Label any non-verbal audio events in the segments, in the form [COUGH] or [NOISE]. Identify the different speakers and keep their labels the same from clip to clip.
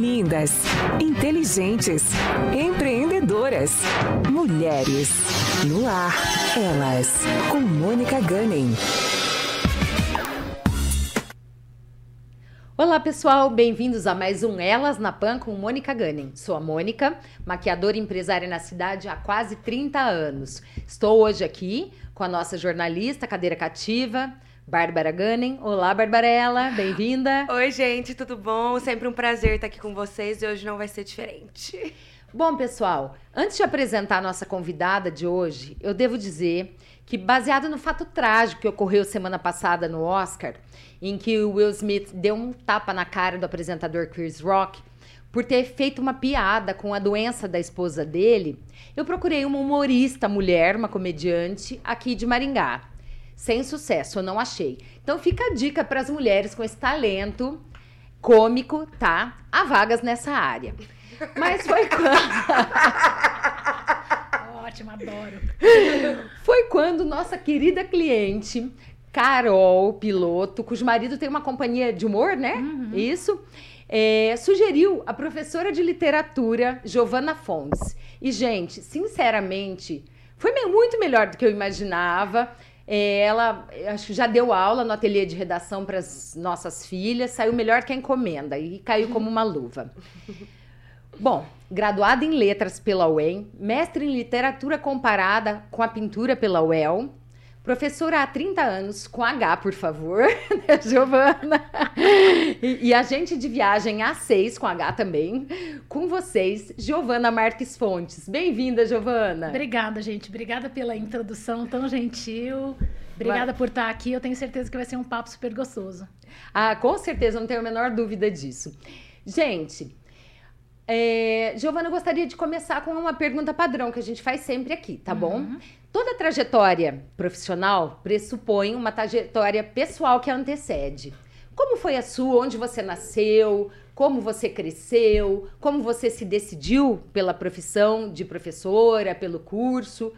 Speaker 1: Lindas, inteligentes, empreendedoras, mulheres. No ar, elas, com Mônica Gunning.
Speaker 2: Olá pessoal, bem-vindos a mais um Elas na Pan com Mônica Gunning. Sou a Mônica, maquiadora e empresária na cidade há quase 30 anos. Estou hoje aqui com a nossa jornalista, cadeira cativa, Bárbara Gunning. Olá, Barbarella, bem-vinda. [LAUGHS]
Speaker 3: Oi, gente, tudo bom? Sempre um prazer estar aqui com vocês e hoje não vai ser diferente. [LAUGHS]
Speaker 2: Bom, pessoal, antes de apresentar a nossa convidada de hoje, eu devo dizer que, baseado no fato trágico que ocorreu semana passada no Oscar, em que o Will Smith deu um tapa na cara do apresentador Chris Rock por ter feito uma piada com a doença da esposa dele, eu procurei uma humorista mulher, uma comediante, aqui de Maringá. Sem sucesso, eu não achei. Então fica a dica para as mulheres com esse talento cômico, tá? Há vagas nessa área. Mas foi quando. [LAUGHS]
Speaker 4: Ótimo, adoro.
Speaker 2: Foi quando nossa querida cliente, Carol Piloto, cujo marido tem uma companhia de humor, né? Uhum. Isso. É, sugeriu a professora de literatura, Giovana Fontes. E, gente, sinceramente, foi muito melhor do que eu imaginava. É, ela acho que já deu aula no ateliê de redação para as nossas filhas, saiu melhor que a encomenda e caiu como uma luva. [LAUGHS] Bom, graduada em letras pela UEM, mestre em literatura comparada com a pintura pela UEL, Professora há 30 anos, com H, por favor, [LAUGHS] né, Giovana? E, e agente de viagem A6, com H também, com vocês, Giovana Marques Fontes. Bem-vinda, Giovana.
Speaker 4: Obrigada, gente. Obrigada pela introdução tão gentil. Obrigada por estar aqui. Eu tenho certeza que vai ser um papo super gostoso.
Speaker 2: Ah, com certeza, não tenho a menor dúvida disso. Gente, é, Giovana, eu gostaria de começar com uma pergunta padrão que a gente faz sempre aqui, tá uhum. bom? Toda trajetória profissional pressupõe uma trajetória pessoal que a antecede. Como foi a sua? Onde você nasceu? Como você cresceu? Como você se decidiu pela profissão de professora, pelo curso?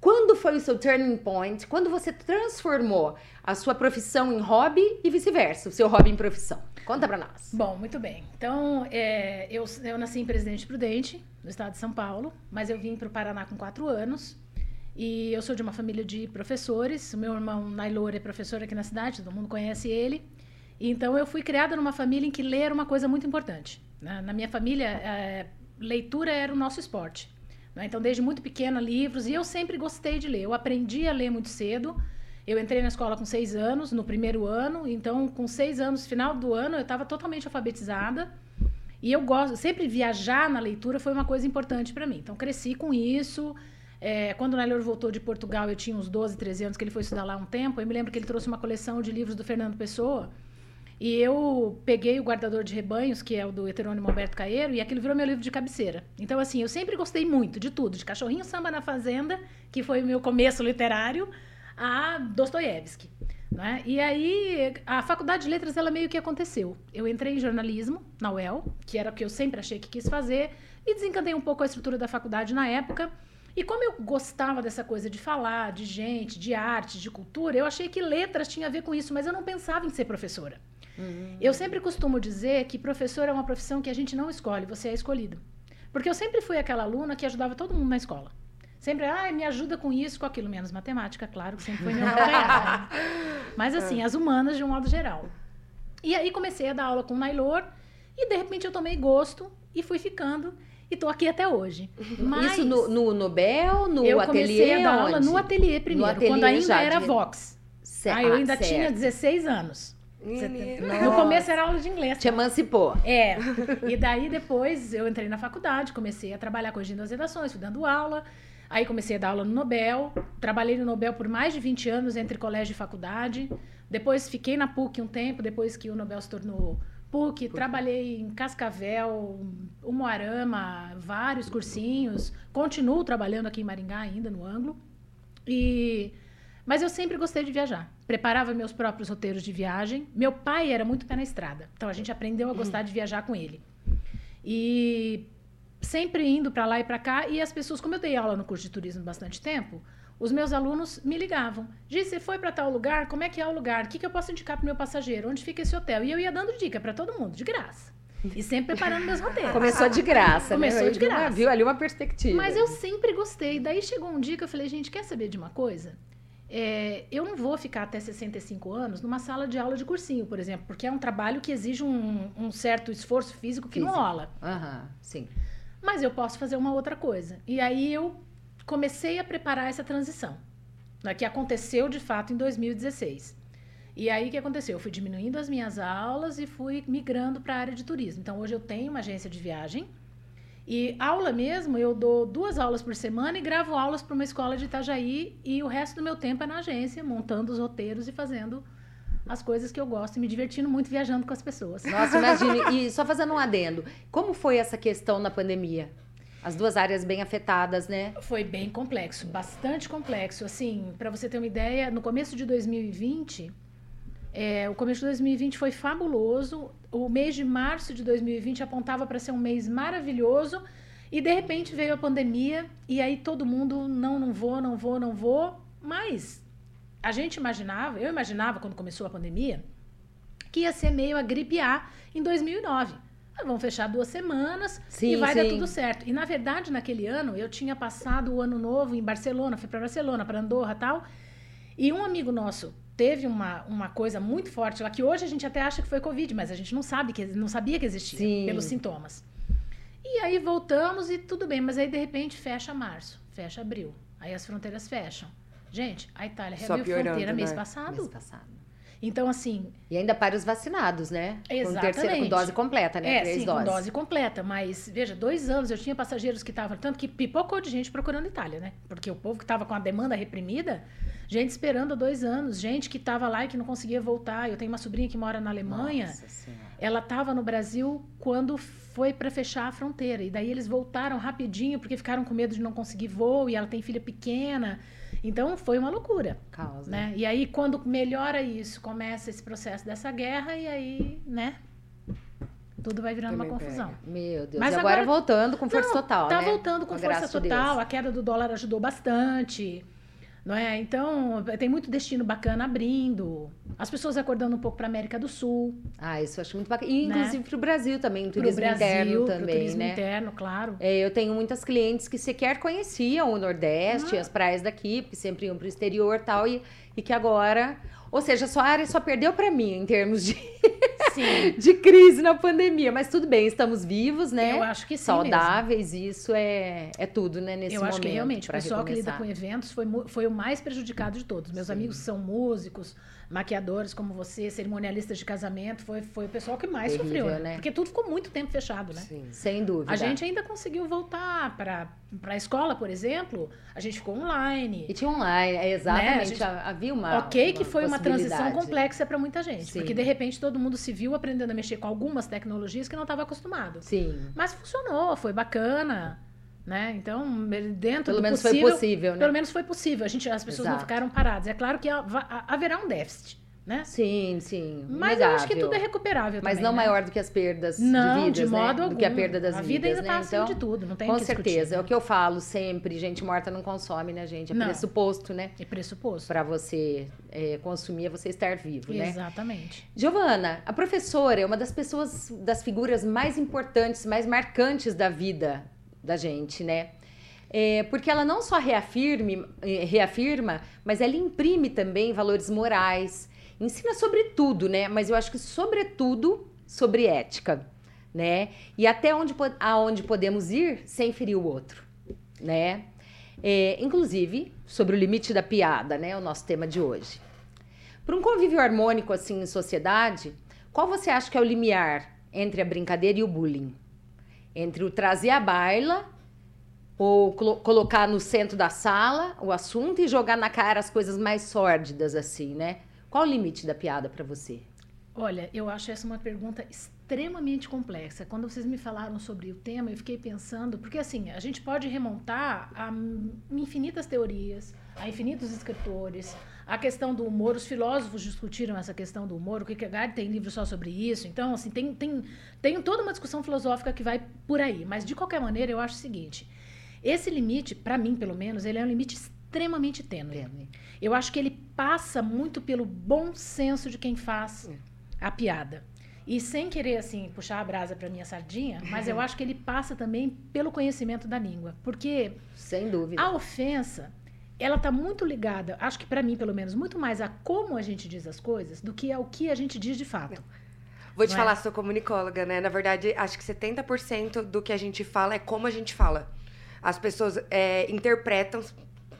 Speaker 2: Quando foi o seu turning point? Quando você transformou a sua profissão em hobby e vice-versa, o seu hobby em profissão? Conta pra nós.
Speaker 4: Bom, muito bem. Então, é, eu, eu nasci em Presidente Prudente, no estado de São Paulo, mas eu vim para o Paraná com quatro anos. E eu sou de uma família de professores. O meu irmão Nailor é professor aqui na cidade, todo mundo conhece ele. Então, eu fui criada numa família em que ler era uma coisa muito importante. Na, na minha família, é, leitura era o nosso esporte. Né? Então, desde muito pequena, livros. E eu sempre gostei de ler. Eu aprendi a ler muito cedo. Eu entrei na escola com seis anos, no primeiro ano, então com seis anos, final do ano, eu estava totalmente alfabetizada. E eu gosto, sempre viajar na leitura foi uma coisa importante para mim. Então cresci com isso. É, quando o Nelor voltou de Portugal, eu tinha uns 12, 13 anos, que ele foi estudar lá um tempo. Eu me lembro que ele trouxe uma coleção de livros do Fernando Pessoa. E eu peguei o Guardador de Rebanhos, que é o do heterônimo Alberto Caeiro, e aquilo virou meu livro de cabeceira. Então, assim, eu sempre gostei muito de tudo, de Cachorrinho Samba na Fazenda, que foi o meu começo literário, a Dostoiévski. Né? E aí, a faculdade de letras, ela meio que aconteceu. Eu entrei em jornalismo na UEL, que era o que eu sempre achei que quis fazer, e desencantei um pouco a estrutura da faculdade na época. E como eu gostava dessa coisa de falar, de gente, de arte, de cultura, eu achei que letras tinha a ver com isso, mas eu não pensava em ser professora. Uhum. Eu sempre costumo dizer que professor é uma profissão que a gente não escolhe, você é escolhido. Porque eu sempre fui aquela aluna que ajudava todo mundo na escola. Sempre, ah, me ajuda com isso, com aquilo, menos matemática, claro, que sempre foi meu [LAUGHS] calcanhar. Mas assim, as humanas de um modo geral. E aí comecei a dar aula com o Nailor e de repente eu tomei gosto e fui ficando e tô aqui até hoje.
Speaker 2: Mas Isso no, no Nobel, no
Speaker 4: eu
Speaker 2: ateliê?
Speaker 4: Eu comecei a dar aula no ateliê primeiro, no ateliê quando ainda era de... Vox. Certo. Ah, eu ainda certo. tinha 16 anos. No começo era aula de inglês.
Speaker 2: Te emancipou.
Speaker 4: É. [LAUGHS] E daí depois eu entrei na faculdade, comecei a trabalhar corrigindo as redações, fui dando aula. Aí comecei a dar aula no Nobel, trabalhei no Nobel por mais de 20 anos entre colégio e faculdade. Depois fiquei na PUC um tempo, depois que o Nobel se tornou PUC, trabalhei em Cascavel, Umuarama, vários cursinhos. Continuo trabalhando aqui em Maringá ainda, no ângulo. E... Mas eu sempre gostei de viajar. Preparava meus próprios roteiros de viagem. Meu pai era muito pé na estrada. Então a gente aprendeu a gostar de viajar com ele. E sempre indo para lá e para cá, e as pessoas, como eu dei aula no curso de turismo bastante tempo, os meus alunos me ligavam. Gi, você foi para tal lugar? Como é que é o lugar? O que, que eu posso indicar para o meu passageiro? Onde fica esse hotel? E eu ia dando dica para todo mundo, de graça. E sempre preparando meus roteiros. [LAUGHS]
Speaker 2: Começou de graça,
Speaker 4: Começou
Speaker 2: né?
Speaker 4: de
Speaker 2: Viu uma-
Speaker 4: graça.
Speaker 2: Viu ali uma perspectiva.
Speaker 4: Mas eu sempre gostei. Daí chegou um dia que eu falei, gente, quer saber de uma coisa? É, eu não vou ficar até 65 anos numa sala de aula de cursinho, por exemplo, porque é um trabalho que exige um, um certo esforço físico que não
Speaker 2: Físico.
Speaker 4: rola.
Speaker 2: Aham, sim.
Speaker 4: Mas eu posso fazer uma outra coisa. E aí eu comecei a preparar essa transição, né, que aconteceu de fato em 2016. E aí o que aconteceu? Eu fui diminuindo as minhas aulas e fui migrando para a área de turismo. Então hoje eu tenho uma agência de viagem e aula mesmo, eu dou duas aulas por semana e gravo aulas para uma escola de Itajaí e o resto do meu tempo é na agência, montando os roteiros e fazendo as coisas que eu gosto e me divertindo muito viajando com as pessoas.
Speaker 2: Nossa, imagine. E só fazendo um adendo. Como foi essa questão na pandemia? As duas áreas bem afetadas, né?
Speaker 4: Foi bem complexo, bastante complexo. Assim, para você ter uma ideia, no começo de 2020, é, o começo de 2020 foi fabuloso. O mês de março de 2020 apontava para ser um mês maravilhoso. E de repente veio a pandemia e aí todo mundo não, não vou, não vou, não vou. Mas a gente imaginava, eu imaginava quando começou a pandemia, que ia ser meio a gripe A em 2009. Ah, vamos fechar duas semanas
Speaker 2: Sim,
Speaker 4: e vai dar
Speaker 2: sim.
Speaker 4: tudo certo. E na verdade, naquele ano, eu tinha passado o ano novo em Barcelona, fui para Barcelona, para Andorra tal. E um amigo nosso teve uma, uma coisa muito forte lá, que hoje a gente até acha que foi Covid, mas a gente não sabe que não sabia que existia
Speaker 2: Sim.
Speaker 4: pelos sintomas. E aí voltamos e tudo bem, mas aí de repente fecha março, fecha abril. Aí as fronteiras fecham. Gente, a Itália reabriu
Speaker 3: piorando,
Speaker 4: fronteira mês
Speaker 3: né?
Speaker 4: passado.
Speaker 2: Mês passado.
Speaker 4: Então, assim,
Speaker 2: E ainda para os vacinados, né? Com terceira, com
Speaker 4: Exatamente.
Speaker 2: dose completa, né?
Speaker 4: É,
Speaker 2: Três
Speaker 4: sim,
Speaker 2: doses.
Speaker 4: com dose completa. Mas, veja, dois anos eu tinha passageiros que estavam. Tanto que pipocou de gente procurando Itália, né? Porque o povo que estava com a demanda reprimida, gente esperando há dois anos, gente que estava lá e que não conseguia voltar. Eu tenho uma sobrinha que mora na Alemanha.
Speaker 2: Nossa Senhora.
Speaker 4: Ela estava no Brasil quando foi para fechar a fronteira. E daí eles voltaram rapidinho porque ficaram com medo de não conseguir voo e ela tem filha pequena. Então foi uma loucura,
Speaker 2: Causa.
Speaker 4: né? E aí quando melhora isso, começa esse processo dessa guerra e aí, né? Tudo vai virando uma confusão.
Speaker 2: Meu Deus.
Speaker 4: Mas
Speaker 2: agora,
Speaker 4: agora-
Speaker 2: voltando com força
Speaker 4: Não,
Speaker 2: total,
Speaker 4: Tá
Speaker 2: né?
Speaker 4: voltando com,
Speaker 2: a
Speaker 4: força total.
Speaker 2: Deus.
Speaker 4: A queda do dólar ajudou bastante. Não é? Então, tem muito destino bacana abrindo. As pessoas acordando um pouco para América do Sul,
Speaker 2: Ah, isso eu acho muito bacana. E
Speaker 4: Né?
Speaker 2: inclusive para o Brasil também,
Speaker 4: o
Speaker 2: turismo
Speaker 4: Brasil,
Speaker 2: interno também,
Speaker 4: turismo
Speaker 2: né?
Speaker 4: interno, claro.
Speaker 2: É, eu tenho muitas clientes que sequer conheciam o Nordeste,
Speaker 4: Ah.
Speaker 2: as praias daqui, porque sempre iam para o exterior e tal, e, e que agora. Ou seja, a sua área só perdeu para mim em termos de, [LAUGHS] de crise na pandemia. Mas tudo bem, estamos vivos, né?
Speaker 4: Eu acho que sim mesmo.
Speaker 2: Saudáveis, e isso é, é tudo, né? Nesse
Speaker 4: Eu
Speaker 2: momento.
Speaker 4: acho que realmente o pessoal que lida
Speaker 2: recomeçar.
Speaker 4: com eventos foi, foi o mais prejudicado de todos. Meus
Speaker 2: Sim.
Speaker 4: amigos são músicos, maquiadores como você, cerimonialistas de casamento, foi, foi o pessoal que mais
Speaker 2: Terrível,
Speaker 4: sofreu,
Speaker 2: né?
Speaker 4: Porque tudo ficou muito tempo fechado, né?
Speaker 3: Sim.
Speaker 2: Sem dúvida.
Speaker 4: A gente ainda conseguiu voltar para a escola, por exemplo, a gente ficou online.
Speaker 2: E tinha online, é, exatamente.
Speaker 4: Né, a gente-
Speaker 2: Havia uma.
Speaker 4: ok, que foi uma transição complexa para muita gente,
Speaker 2: Sim.
Speaker 4: porque de repente todo mundo se viu aprendendo a mexer com algumas tecnologias que não estava acostumado.
Speaker 2: Sim.
Speaker 4: Mas funcionou, foi bacana, né? Então, dentro
Speaker 2: Pelo
Speaker 4: do
Speaker 2: menos
Speaker 4: possível,
Speaker 2: foi possível, né?
Speaker 4: Pelo menos foi possível. A gente, as pessoas não
Speaker 2: Exato.
Speaker 4: ficaram paradas. É claro que haverá um déficit, né?
Speaker 2: Sim, sim.
Speaker 4: Mas eu acho que
Speaker 2: inegável.
Speaker 4: tudo é recuperável
Speaker 2: Mas
Speaker 4: também,
Speaker 2: não
Speaker 4: né?
Speaker 2: maior do que as perdas
Speaker 4: Não,
Speaker 2: de vidas,
Speaker 4: de modo
Speaker 2: né?
Speaker 4: algum.
Speaker 2: Do que a perda das
Speaker 4: a
Speaker 2: vidas,
Speaker 4: vida ainda
Speaker 2: né?
Speaker 4: está acima
Speaker 2: então,
Speaker 4: de tudo, não tem
Speaker 2: com
Speaker 4: que discutir,
Speaker 2: certeza. É
Speaker 4: né?
Speaker 2: o que eu falo sempre, gente morta não consome, né, gente? É
Speaker 4: Não.
Speaker 2: pressuposto, né?
Speaker 4: É pressuposto.
Speaker 2: Pra você é, consumir, é você estar vivo, né?
Speaker 4: Exatamente.
Speaker 2: Giovana, a professora é uma das pessoas, das figuras mais importantes, mais marcantes da vida da gente, né? É, porque ela não só reafirme, eh, reafirma, mas ela imprime também valores morais, ensina sobre tudo, né? Mas eu acho que sobretudo sobre ética, né? E até onde, aonde podemos ir sem ferir o outro, né? É, inclusive sobre o limite da piada, né? O nosso tema de hoje. Para um convívio harmônico assim em sociedade, qual você acha que é o limiar entre a brincadeira e o bullying? Entre o trazer a baila ou colo- colocar no centro da sala o assunto e jogar na cara as coisas mais sórdidas assim, né? Qual o limite da piada para você?
Speaker 4: Olha, eu acho essa uma pergunta extremamente complexa. Quando vocês me falaram sobre o tema, eu fiquei pensando, porque assim, a gente pode remontar a infinitas teorias, a infinitos escritores, a questão do humor, os filósofos discutiram essa questão do humor, o Kierkegaard tem livro só sobre isso. Então, assim, tem, tem, tem toda uma discussão filosófica que vai por aí. Mas, de qualquer maneira, eu acho o seguinte, esse limite, para mim, pelo menos, ele é um limite extremamente tênue. Eu acho que ele passa muito pelo bom senso de quem faz a piada. E sem querer, assim, puxar a brasa para minha sardinha, mas eu [LAUGHS] acho que ele passa também pelo conhecimento da língua. Porque
Speaker 2: Sem dúvida.
Speaker 4: a ofensa, ela tá muito ligada, acho que para mim, pelo menos, muito mais a como a gente diz as coisas do que ao que a gente diz de fato.
Speaker 3: Vou te
Speaker 4: Não é?
Speaker 3: falar, sou comunicóloga, né? Na verdade, acho que 70% do que a gente fala é como a gente fala. As pessoas é, interpretam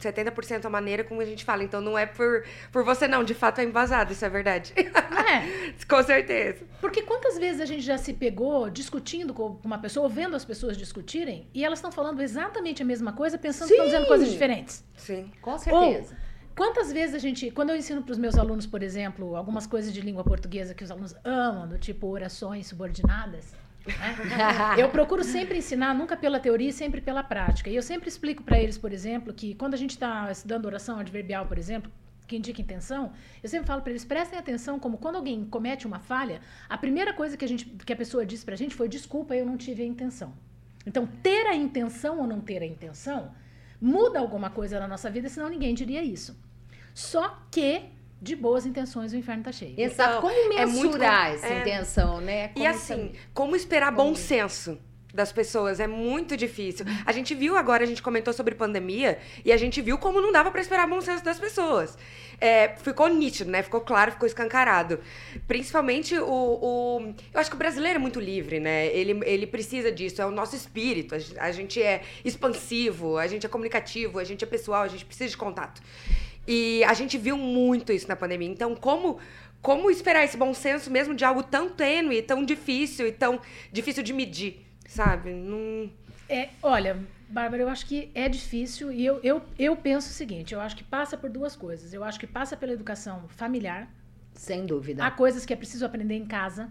Speaker 3: 70% a maneira como a gente fala. Então não é por, por você, não. De fato é embasado, isso é verdade.
Speaker 4: É, [LAUGHS]
Speaker 3: Com certeza.
Speaker 4: porque quantas vezes a gente já se pegou discutindo com uma pessoa, ou vendo as pessoas discutirem, e elas estão falando exatamente a mesma coisa, pensando que estão dizendo coisas diferentes.
Speaker 3: Sim.
Speaker 2: Com certeza.
Speaker 4: Quantas vezes a gente, quando eu ensino para os meus alunos, por exemplo, algumas coisas de língua portuguesa que os alunos amam, do tipo orações subordinadas? [LAUGHS] eu procuro sempre ensinar, nunca pela teoria, e sempre pela prática. E eu sempre explico para eles, por exemplo, que quando a gente está estudando oração adverbial, por exemplo, que indica intenção, eu sempre falo para eles prestem atenção como quando alguém comete uma falha, a primeira coisa que a gente, que a pessoa disse para a gente foi desculpa, eu não tive a intenção. Então, ter a intenção ou não ter a intenção muda alguma coisa na nossa vida, senão ninguém diria isso. Só que de boas intenções o inferno tá cheio.
Speaker 2: Exato.
Speaker 3: Então,
Speaker 2: Como
Speaker 3: é muito
Speaker 2: mensurar essa
Speaker 3: é.
Speaker 2: intenção, né? Como
Speaker 3: E assim,
Speaker 2: saber?
Speaker 3: como esperar bom senso das pessoas é muito difícil. A gente viu agora, a gente comentou sobre pandemia, e a gente viu como não dava pra esperar bom senso das pessoas. É, ficou nítido, né? Ficou claro, ficou escancarado. Principalmente o, o- Eu acho que o brasileiro é muito livre, né? Ele, ele precisa disso, é o nosso espírito. A gente é expansivo, a gente é comunicativo, a gente é pessoal, a gente precisa de contato. E a gente viu muito isso na pandemia. Então, como como esperar esse bom senso mesmo de algo tão tênue, tão difícil e tão difícil de medir, sabe? Não...
Speaker 4: É, olha, Bárbara, eu acho que é difícil e eu, eu, eu penso o seguinte: eu acho que passa por duas coisas. Eu acho que passa pela educação familiar,
Speaker 2: Sem dúvida.
Speaker 4: há coisas que é preciso aprender em casa.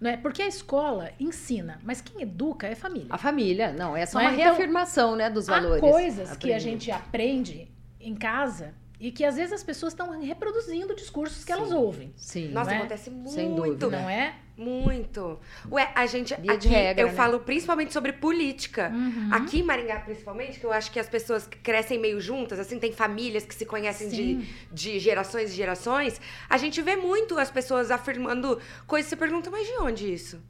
Speaker 4: Não é? Porque a escola ensina, mas quem educa é a família.
Speaker 2: A família, não, é só
Speaker 4: Não é?
Speaker 2: uma
Speaker 4: Então,
Speaker 2: reafirmação, né, dos valores.
Speaker 4: Há coisas que a gente aprende em casa e que às vezes as pessoas estão reproduzindo discursos que elas ouvem.
Speaker 2: Sim.
Speaker 3: Nossa,
Speaker 4: é?
Speaker 3: acontece muito.
Speaker 2: Sem dúvida.
Speaker 4: Não é?
Speaker 3: Muito. Ué, a gente.
Speaker 2: Via
Speaker 3: aqui
Speaker 2: regra,
Speaker 3: eu
Speaker 2: né?
Speaker 3: falo principalmente sobre política.
Speaker 4: Uhum.
Speaker 3: Aqui em Maringá, principalmente, que eu acho que as pessoas crescem meio juntas, assim, tem famílias que se conhecem de,
Speaker 4: Sim.
Speaker 3: de gerações e gerações. A gente vê muito as pessoas afirmando coisas e você pergunta, mas de onde isso?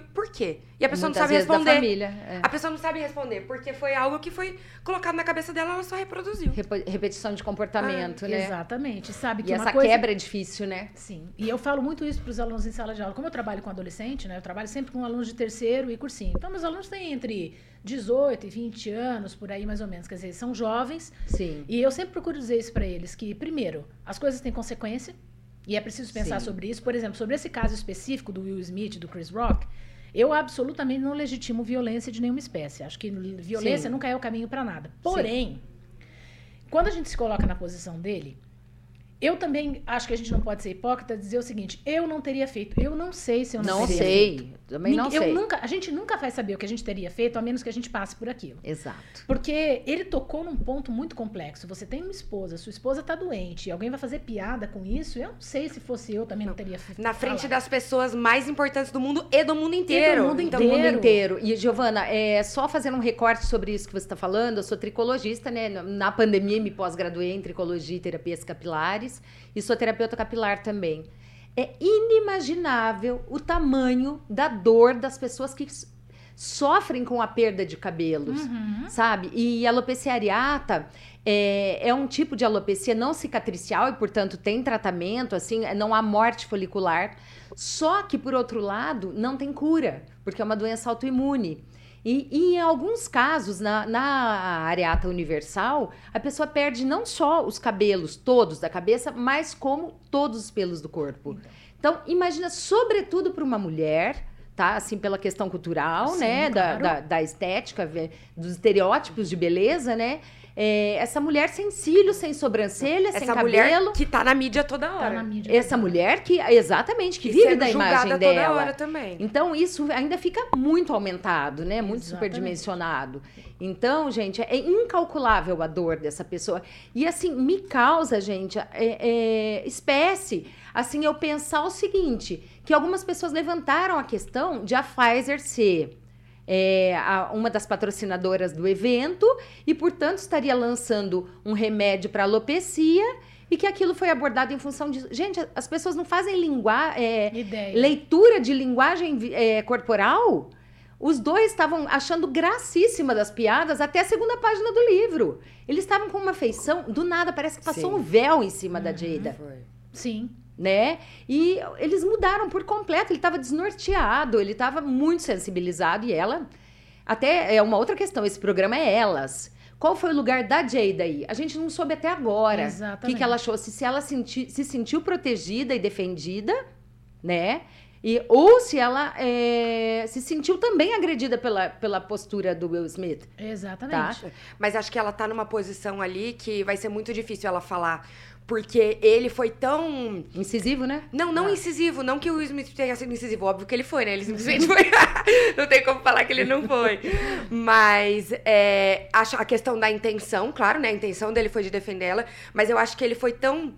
Speaker 3: Por quê? E a pessoa
Speaker 2: Muitas
Speaker 3: não sabe responder.
Speaker 2: família. é.
Speaker 3: A pessoa não sabe responder, porque foi algo que foi colocado na cabeça dela, ela só reproduziu.
Speaker 2: Repo- Repetição de comportamento, né?
Speaker 4: Exatamente. Sabe que
Speaker 2: E essa
Speaker 4: coisa...
Speaker 2: quebra é difícil, né?
Speaker 4: Sim, e eu falo muito isso para os alunos em sala de aula. Como eu trabalho com adolescente, né? Eu trabalho sempre com alunos de terceiro e cursinho. Então, meus alunos têm entre 18 e 20 anos, por aí mais ou menos. Quer dizer, são jovens.
Speaker 2: Sim.
Speaker 4: E eu sempre procuro dizer isso para eles, que, primeiro, as coisas têm consequência. E é preciso pensar
Speaker 2: Sim.
Speaker 4: sobre isso. Por exemplo, sobre esse caso específico do Will Smith, do Chris Rock, eu absolutamente não legitimo violência de nenhuma espécie. Acho que violência
Speaker 2: Sim.
Speaker 4: nunca é o caminho para nada. Porém, quando a gente se coloca na posição dele, eu também acho que a gente não pode ser hipócrita dizer o seguinte: eu não teria feito. Eu não sei se eu não,
Speaker 2: Não
Speaker 4: teria
Speaker 2: sei.
Speaker 4: feito.
Speaker 2: Também não
Speaker 4: Ninguém- eu
Speaker 2: sei.
Speaker 4: nunca, a gente nunca vai saber o que a gente teria feito, a menos que a gente passe por aquilo.
Speaker 2: Exato.
Speaker 4: Porque ele tocou num ponto muito complexo. Você tem uma esposa, sua esposa tá doente, e alguém vai fazer piada com isso. Eu não sei se fosse eu também não teria feito.
Speaker 3: Na frente
Speaker 4: falado.
Speaker 3: das pessoas mais importantes do mundo e do mundo inteiro.
Speaker 4: mundo
Speaker 3: Então,
Speaker 2: do mundo
Speaker 4: inteiro.
Speaker 2: inteiro. E, Giovana, é, só fazendo um recorte sobre isso que você está falando, eu sou tricologista, né? Na pandemia me pós-graduei em tricologia e terapias capilares e sou terapeuta capilar também. É inimaginável o tamanho da dor das pessoas que sofrem com a perda de cabelos,
Speaker 4: Uhum.
Speaker 2: sabe? E alopecia areata é, é um tipo de alopecia não cicatricial e, portanto, tem tratamento, assim, não há morte folicular. Só que, por outro lado, não tem cura, porque é uma doença autoimune. E, e em alguns casos, na, na areata universal, a pessoa perde não só os cabelos todos da cabeça, mas como todos os pelos do corpo. Então, imagina, sobretudo para uma mulher, tá? Assim, pela questão cultural,
Speaker 4: Sim,
Speaker 2: né? Da,
Speaker 4: claro.
Speaker 2: da, da estética, ve- dos estereótipos de beleza, né? É, essa mulher sem cílios, sem sobrancelha, sem
Speaker 3: Essa
Speaker 2: cabelo.
Speaker 3: mulher que tá na mídia toda
Speaker 4: Tá
Speaker 3: hora.
Speaker 4: na mídia.
Speaker 2: Essa mulher que, exatamente, que
Speaker 3: E
Speaker 2: vive da imagem
Speaker 3: toda
Speaker 2: dela.
Speaker 3: hora também.
Speaker 2: Então, isso ainda fica muito aumentado, né? Muito
Speaker 4: Exatamente.
Speaker 2: superdimensionado. Então, gente, é incalculável a dor dessa pessoa. E, assim, me causa, gente, é, é, espécie, assim, eu pensar o seguinte, que algumas pessoas levantaram a questão de a Pfizer ser é, a- uma das patrocinadoras do evento e, portanto, estaria lançando um remédio para alopecia e que aquilo foi abordado em função de. Gente, as pessoas não fazem lingua... é, leitura de linguagem é, corporal. Os dois estavam achando gracíssima das piadas até a segunda página do livro. Eles estavam com uma feição, do nada, parece que passou
Speaker 3: Sim.
Speaker 2: um véu em cima da Jada
Speaker 3: Foi.
Speaker 4: Sim.
Speaker 2: Né? E eles mudaram por completo. Ele estava desnorteado, ele estava muito sensibilizado. E ela. Até é uma outra questão: esse programa é elas. Qual foi o lugar da Jada aí? A gente não soube até agora. O que, que ela achou? Se, se ela senti, se sentiu protegida e defendida, né? E, ou se ela é, se sentiu também agredida pela, pela postura do Will Smith.
Speaker 4: Exatamente.
Speaker 3: Mas acho que ela tá numa posição ali que vai ser muito difícil ela falar. Porque ele foi tão.
Speaker 2: Incisivo, né?
Speaker 3: Não, não
Speaker 2: Ah.
Speaker 3: incisivo. Não que o Will Smith tenha sido incisivo. Óbvio que ele foi, né? Ele simplesmente foi. [LAUGHS] não tem como falar que ele não foi. Mas é, acho a questão da intenção, claro, né? A intenção dele foi de defender ela. Mas eu acho que ele foi tão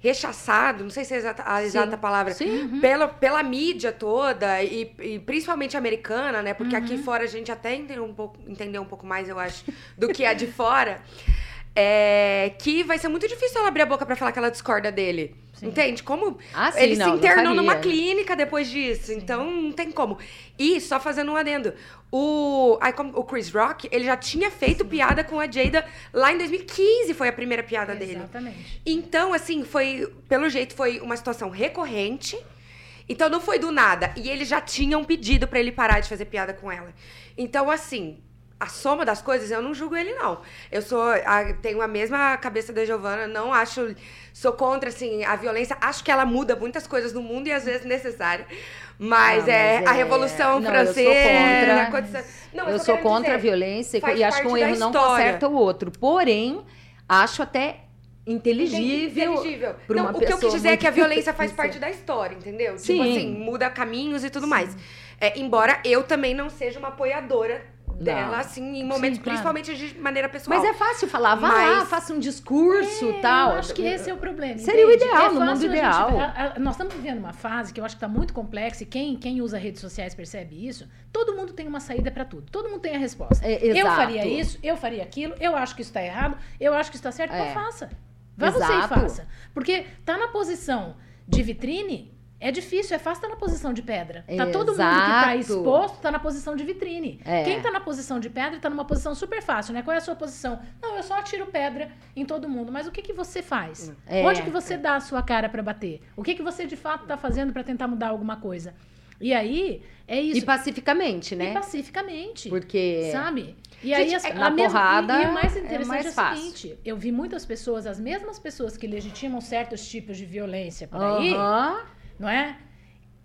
Speaker 3: rechaçado, não sei se é a exata, a exata palavra,
Speaker 2: Sim.
Speaker 3: pela, pela mídia toda e, e principalmente americana, né? Porque aqui fora a gente até entendeu um pouco, entendeu um pouco mais, eu acho, do que a de fora. [LAUGHS] É, que vai ser muito difícil ela abrir a boca pra falar que ela discorda dele. Entende? Como
Speaker 2: Ah, sim,
Speaker 3: ele
Speaker 2: não,
Speaker 3: se internou numa clínica depois disso, então não tem como. E só fazendo um adendo, o, o Chris Rock, ele já tinha feito piada com a Jada lá em 2015, foi a primeira piada dele.
Speaker 4: Exatamente.
Speaker 3: Então, assim, foi, pelo jeito, foi uma situação recorrente. Então não foi do nada. E eles já tinham pedido pra ele parar de fazer piada com ela. Então, assim, a soma das coisas, eu não julgo ele, não. Eu sou. a- tenho a mesma cabeça da Giovana, não acho. Sou contra, assim, a violência. Acho que ela muda muitas coisas no mundo e às vezes necessária. Mas,
Speaker 2: Ah,
Speaker 3: é,
Speaker 2: mas
Speaker 3: a
Speaker 2: é-
Speaker 3: Revolução
Speaker 2: não, eu sou
Speaker 3: Francesa.
Speaker 2: contra.
Speaker 3: Não,
Speaker 2: eu
Speaker 3: só
Speaker 2: sou contra a
Speaker 3: dizer,
Speaker 2: violência
Speaker 3: faz
Speaker 2: e acho que um erro não conserta o outro. Porém, acho até inteligível.
Speaker 3: Inteligível. Não, o que eu quis dizer é que a violência faz parte da história, entendeu?
Speaker 2: Sim.
Speaker 3: Tipo assim, muda caminhos e tudo mais. É, embora eu também não seja uma apoiadora dela, assim, em momentos,
Speaker 4: Sim, claro.
Speaker 3: principalmente de maneira pessoal.
Speaker 2: Mas é fácil falar, vá lá,
Speaker 3: Mas-
Speaker 2: faça um discurso
Speaker 4: É,
Speaker 2: tal.
Speaker 4: Eu acho que esse é o problema.
Speaker 2: Seria o
Speaker 4: entende?
Speaker 2: ideal,
Speaker 4: É
Speaker 2: no mundo
Speaker 4: gente-
Speaker 2: ideal.
Speaker 4: a- a- nós estamos vivendo uma fase que eu acho que está muito complexa e quem, quem usa redes sociais percebe isso. Todo mundo tem uma saída para tudo. Todo mundo tem a resposta.
Speaker 2: É,
Speaker 4: eu
Speaker 2: exato.
Speaker 4: faria isso, eu faria aquilo, eu acho que isso está errado, eu acho que isso está certo,
Speaker 2: É.
Speaker 4: então faça. Vá você e
Speaker 2: Exato.
Speaker 4: faça. Porque tá na posição de vitrine, é difícil, é fácil estar na posição de pedra. Tá todo mundo que tá
Speaker 2: Exato.
Speaker 4: exposto, tá na posição de vitrine.
Speaker 2: É.
Speaker 4: Quem tá na posição de pedra tá numa posição super fácil, né? Qual é a sua posição? Não, eu só atiro pedra em todo mundo. Mas o que que você faz?
Speaker 2: É.
Speaker 4: Onde que você dá a sua cara pra bater? O que que você de fato tá fazendo pra tentar mudar alguma coisa? E aí, é isso.
Speaker 2: E pacificamente,
Speaker 4: E
Speaker 2: né?
Speaker 4: pacificamente.
Speaker 2: Porque.
Speaker 4: Sabe? E
Speaker 3: Gente,
Speaker 4: aí, as,
Speaker 2: é-
Speaker 4: a
Speaker 2: na
Speaker 4: mesma-
Speaker 2: porrada
Speaker 4: e, e o mais
Speaker 2: é
Speaker 4: interessante
Speaker 2: mais
Speaker 4: é, o seguinte: eu vi muitas pessoas, as mesmas pessoas que legitimam certos tipos de violência por aí,
Speaker 2: Aham.
Speaker 4: Não é?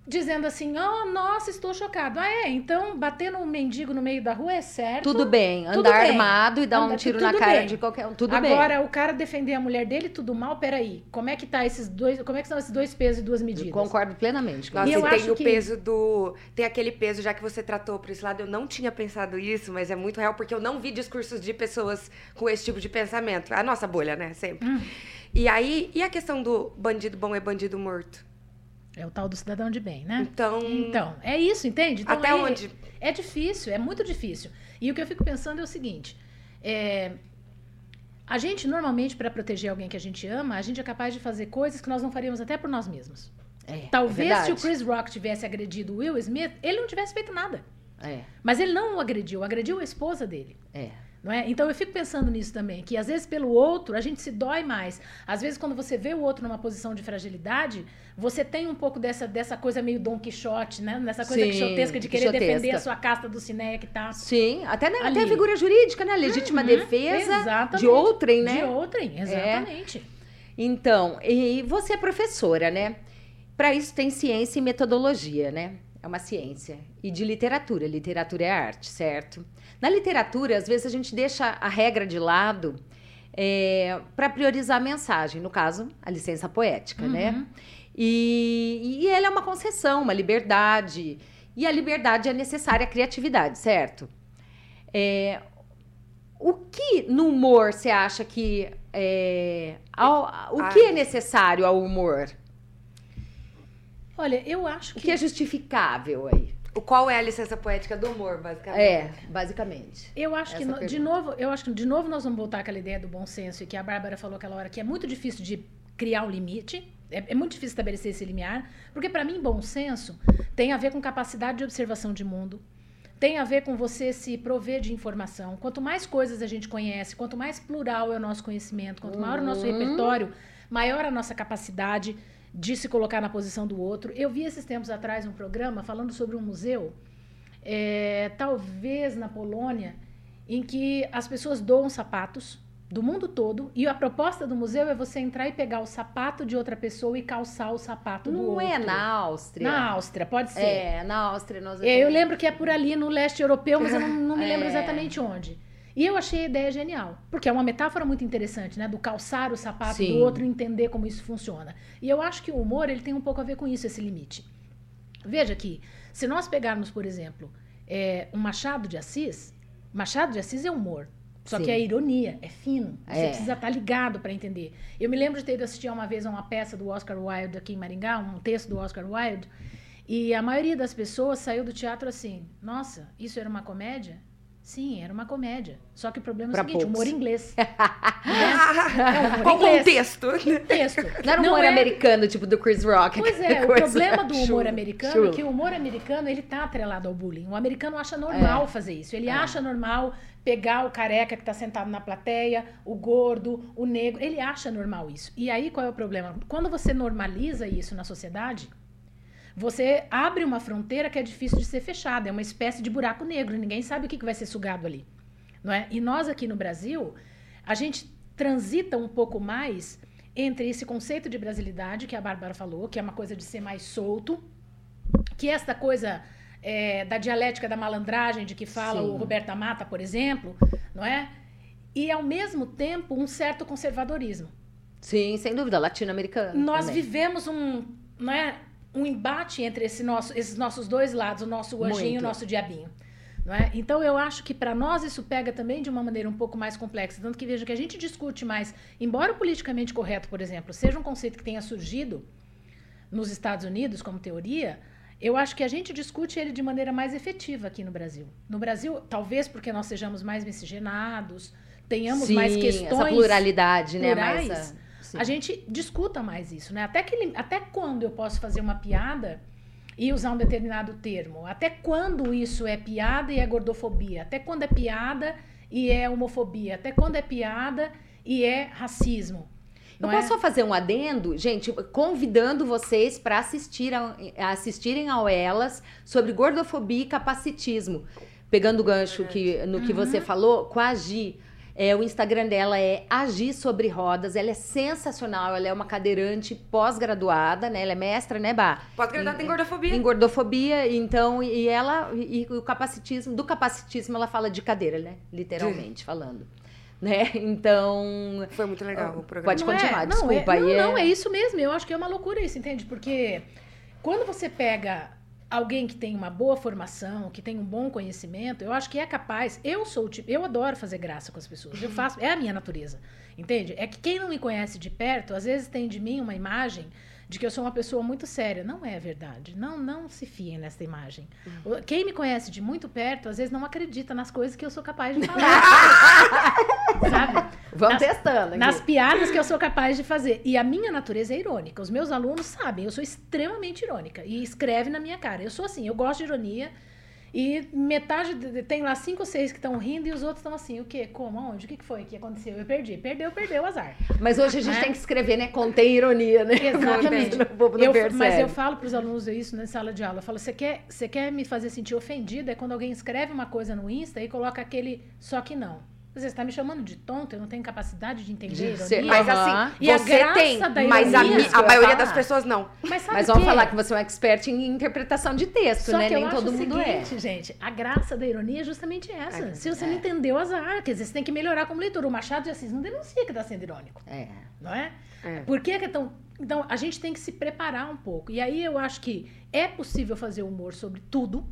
Speaker 4: Dizendo assim, oh, nossa, estou chocado. Ah, é? Então bater no mendigo no meio da rua é certo.
Speaker 2: Tudo bem.
Speaker 4: Tudo
Speaker 2: Andar
Speaker 4: bem.
Speaker 2: armado e dar um
Speaker 4: Anda-
Speaker 2: tiro na
Speaker 4: tudo
Speaker 2: cara
Speaker 4: bem.
Speaker 2: de qualquer um. Tudo bem.
Speaker 4: Agora, o cara defender a mulher dele, tudo mal, peraí. Como é que tá esses dois. Como é que são esses dois pesos e duas medidas?
Speaker 2: Concordo plenamente com
Speaker 3: Nossa,
Speaker 4: E
Speaker 3: e,
Speaker 4: eu
Speaker 3: tem
Speaker 4: acho
Speaker 3: o
Speaker 4: que-
Speaker 3: peso do. Tem aquele peso, já que você tratou por esse lado, eu não tinha pensado isso, mas é muito real, porque eu não vi discursos de pessoas com esse tipo de pensamento. A nossa bolha, né? Sempre.
Speaker 4: Hum.
Speaker 3: E aí, e a questão do bandido bom é bandido morto?
Speaker 4: É o tal do cidadão de bem, né?
Speaker 3: Então.
Speaker 4: Então, é isso, entende? Então,
Speaker 3: Até
Speaker 4: é-
Speaker 3: onde?
Speaker 4: É difícil, é muito difícil. E o que eu fico pensando é o seguinte: é, a gente, normalmente, para proteger alguém que a gente ama, a gente é capaz de fazer coisas que nós não faríamos até por nós mesmos.
Speaker 2: É,
Speaker 4: Talvez
Speaker 2: é
Speaker 4: se o. Chris Rock tivesse agredido o Will Smith, ele não tivesse feito nada.
Speaker 2: É,
Speaker 4: Mas ele não o agrediu, agrediu a esposa dele.
Speaker 2: é.
Speaker 4: Não é? Então eu fico pensando nisso também, que às vezes pelo outro a gente se dói mais. Às vezes quando você vê o outro numa posição de fragilidade, você tem um pouco dessa, dessa coisa meio Dom Quixote, né? Nessa coisa
Speaker 2: Sim,
Speaker 4: quixotesca de querer
Speaker 2: quixotesca.
Speaker 4: defender a sua casta do cineia que tá
Speaker 2: Sim, até, até a figura jurídica, né? Legítima
Speaker 4: Uhum,
Speaker 2: defesa
Speaker 4: exatamente.
Speaker 2: de outrem, né?
Speaker 4: de outrem, exatamente.
Speaker 2: Então, e você é professora, né? Para isso tem ciência e metodologia, né? É uma ciência. E de literatura. Literatura é arte, certo? Na literatura, às vezes a gente deixa a regra de lado para priorizar a mensagem. No caso, a licença poética, né?
Speaker 4: Uhum.
Speaker 2: E, e ela é uma concessão, uma liberdade. E a liberdade é necessária à criatividade, certo? É, o que no humor você acha que é, ao- o
Speaker 3: Ah.
Speaker 2: que é necessário ao humor?
Speaker 4: Olha, eu acho
Speaker 2: O
Speaker 4: que,
Speaker 2: que é justificável aí?
Speaker 3: O qual é a licença poética do humor, basicamente?
Speaker 2: É, basicamente.
Speaker 4: eu acho que
Speaker 2: Essa
Speaker 4: no- de novo, eu acho que de novo nós vamos voltar àquela ideia do bom senso e que a Bárbara falou aquela hora que é muito difícil de criar um limite. É, é muito difícil estabelecer esse limiar, porque para mim bom senso tem a ver com capacidade de observação de mundo, tem a ver com você se prover de informação. Quanto mais coisas a gente conhece, quanto mais plural é o nosso conhecimento, quanto maior o nosso
Speaker 2: Uhum.
Speaker 4: repertório, maior a nossa capacidade de se colocar na posição do outro. Eu vi esses tempos atrás um programa falando sobre um museu, é, talvez na Polônia, em que as pessoas doam sapatos do mundo todo e a proposta do museu é você entrar e pegar o sapato de outra pessoa e calçar o sapato do
Speaker 2: Não
Speaker 4: outro.
Speaker 2: é na Áustria.
Speaker 4: Na Áustria, pode ser.
Speaker 2: É, na Áustria nós
Speaker 4: É, eu lembro que é por ali no leste europeu, mas eu não, não me [LAUGHS] lembro
Speaker 2: É.
Speaker 4: exatamente onde. E eu achei a ideia genial, porque é uma metáfora muito interessante, né? Do calçar o sapato
Speaker 2: Sim.
Speaker 4: do outro e entender como isso funciona. E eu acho que o humor ele tem um pouco a ver com isso, esse limite. Veja que, se nós pegarmos, por exemplo, é, um Machado de Assis, Machado de Assis é humor. Só
Speaker 2: Sim.
Speaker 4: que é ironia, é fino. Você
Speaker 2: É.
Speaker 4: precisa estar ligado para entender. Eu me lembro de ter ido assistir uma vez a uma peça do Oscar Wilde aqui em Maringá, um texto do Oscar Wilde, e a maioria das pessoas saiu do teatro assim: nossa, isso era uma comédia? Sim, era uma comédia. Só que o problema é o
Speaker 2: Pra
Speaker 4: seguinte:
Speaker 2: poucos.
Speaker 4: humor inglês. [LAUGHS] é um humor
Speaker 3: Qual o
Speaker 4: inglês.
Speaker 3: contexto?
Speaker 4: Texto.
Speaker 2: Não era um humor
Speaker 4: é-
Speaker 2: americano, tipo do Chris Rock.
Speaker 4: Pois é, o problema do humor
Speaker 2: chulo,
Speaker 4: americano
Speaker 2: chulo.
Speaker 4: é que o humor americano ele tá atrelado ao bullying. O americano acha normal
Speaker 2: É.
Speaker 4: fazer isso. Ele
Speaker 2: É.
Speaker 4: acha normal pegar o careca que tá sentado na plateia, o gordo, o negro. Ele acha normal isso. E aí qual é o problema? Quando você normaliza isso na sociedade, você abre uma fronteira que é difícil de ser fechada. É uma espécie de buraco negro. Ninguém sabe o que que vai ser sugado ali. Não é? E nós aqui no Brasil, a gente transita um pouco mais entre esse conceito de brasilidade que a Bárbara falou, que é uma coisa de ser mais solto, que esta coisa é, da dialética da malandragem de que fala
Speaker 2: Sim.
Speaker 4: o Roberto Amata, por exemplo, não é? E ao mesmo tempo um certo conservadorismo.
Speaker 2: Sim, sem dúvida, latino-americano.
Speaker 4: Nós
Speaker 2: também.
Speaker 4: vivemos um, não é, um embate entre esse nosso, esses nossos dois lados, o nosso anjinho e o nosso diabinho. Não é? Então eu acho que para nós isso pega também de uma maneira um pouco mais complexa. Tanto que veja que a gente discute mais, embora o politicamente correto, por exemplo, seja um conceito que tenha surgido nos Estados Unidos como teoria, eu acho que a gente discute ele de maneira mais efetiva aqui no Brasil. No Brasil, talvez porque nós sejamos mais miscigenados, tenhamos
Speaker 2: Sim,
Speaker 4: mais questões
Speaker 2: essa pluralidade, né?
Speaker 4: plurais,
Speaker 2: Mais, ah, sim.
Speaker 4: a gente discuta mais isso, né? Até, que, até quando eu posso fazer uma piada e usar um determinado termo? Até quando isso é piada e é gordofobia? Até quando é piada e é homofobia? Até quando é piada e é racismo?
Speaker 2: Eu
Speaker 4: Não é?
Speaker 2: posso só fazer um adendo, gente, convidando vocês para assistir a, a assistirem ao Elas sobre gordofobia e capacitismo. Pegando o gancho que, no que você falou, com a Gi. É, o Instagram dela é Agir Sobre Rodas. Ela é sensacional. Ela é uma cadeirante pós-graduada, né? Ela é mestra, né, Bá?
Speaker 3: Pós-graduada em gordofobia.
Speaker 2: Em gordofobia, então, e ela, e, e o capacitismo, do capacitismo ela fala de cadeira, né? Literalmente falando. Né? Então.
Speaker 3: Foi muito legal o programa.
Speaker 2: Pode
Speaker 4: Não é-
Speaker 2: continuar,
Speaker 4: não,
Speaker 2: desculpa.
Speaker 4: É, não,
Speaker 2: aí
Speaker 4: não, é isso mesmo. Eu acho que é uma loucura isso, entende? Porque quando você pega alguém que tem uma boa formação, que tem um bom conhecimento, eu acho que é capaz. Eu sou o tipo, eu adoro fazer graça com as pessoas. Eu faço, é a minha natureza, entende? É que quem não me conhece de perto, às vezes tem de mim uma imagem de que eu sou uma pessoa muito séria. Não é verdade. Não, não se fiem nessa imagem. O- Quem me conhece de muito perto, às vezes não acredita nas coisas que eu sou capaz de falar. [LAUGHS] Sabe?
Speaker 2: Vamos
Speaker 4: Nas-
Speaker 2: testando. aqui.
Speaker 4: nas piadas que eu sou capaz de fazer. E a minha natureza é irônica. Os meus alunos sabem, eu sou extremamente irônica. E escreve na minha cara. Eu sou assim, eu gosto de ironia. E metade, de- tem lá cinco ou seis que estão rindo e os outros estão assim, o quê? Como? Onde? O que foi que aconteceu? Eu perdi. Perdeu, perdeu, azar.
Speaker 2: Mas hoje a gente
Speaker 4: Né?
Speaker 2: tem que escrever, né? Contém ironia, né?
Speaker 4: Exatamente. [LAUGHS]
Speaker 2: O povo não
Speaker 4: Eu-
Speaker 2: percebe.
Speaker 4: mas eu falo para os alunos isso na sala de aula. Eu falo, você quer, você quer me fazer sentir ofendida? É quando alguém escreve uma coisa no Insta e coloca aquele só que não. Você está me chamando de tonto? Eu não tenho capacidade de entender
Speaker 2: De
Speaker 4: ironia?
Speaker 2: ser-
Speaker 3: Mas assim,
Speaker 4: E a
Speaker 3: você
Speaker 4: graça
Speaker 3: tem,
Speaker 4: da
Speaker 3: mas a,
Speaker 4: ironia-
Speaker 3: mi- a
Speaker 2: ia
Speaker 3: maioria
Speaker 2: falar.
Speaker 3: das pessoas não.
Speaker 4: Mas sabe
Speaker 2: Mas vamos falar que você é um expert em interpretação de texto,
Speaker 4: Só
Speaker 2: né?
Speaker 4: que eu
Speaker 2: Nem
Speaker 4: acho
Speaker 2: todo
Speaker 4: o
Speaker 2: mundo
Speaker 4: seguinte, gente, a graça da ironia é justamente essa.
Speaker 3: É.
Speaker 4: Se você não entendeu, azar. Quer dizer, você tem que melhorar como leitor. O Machado de Assis não denuncia que está sendo irônico,
Speaker 2: é. É.
Speaker 4: não é?
Speaker 3: É.
Speaker 4: Por que, que é tão... Então, a gente tem que se preparar um pouco. E aí eu acho que é possível fazer humor sobre tudo,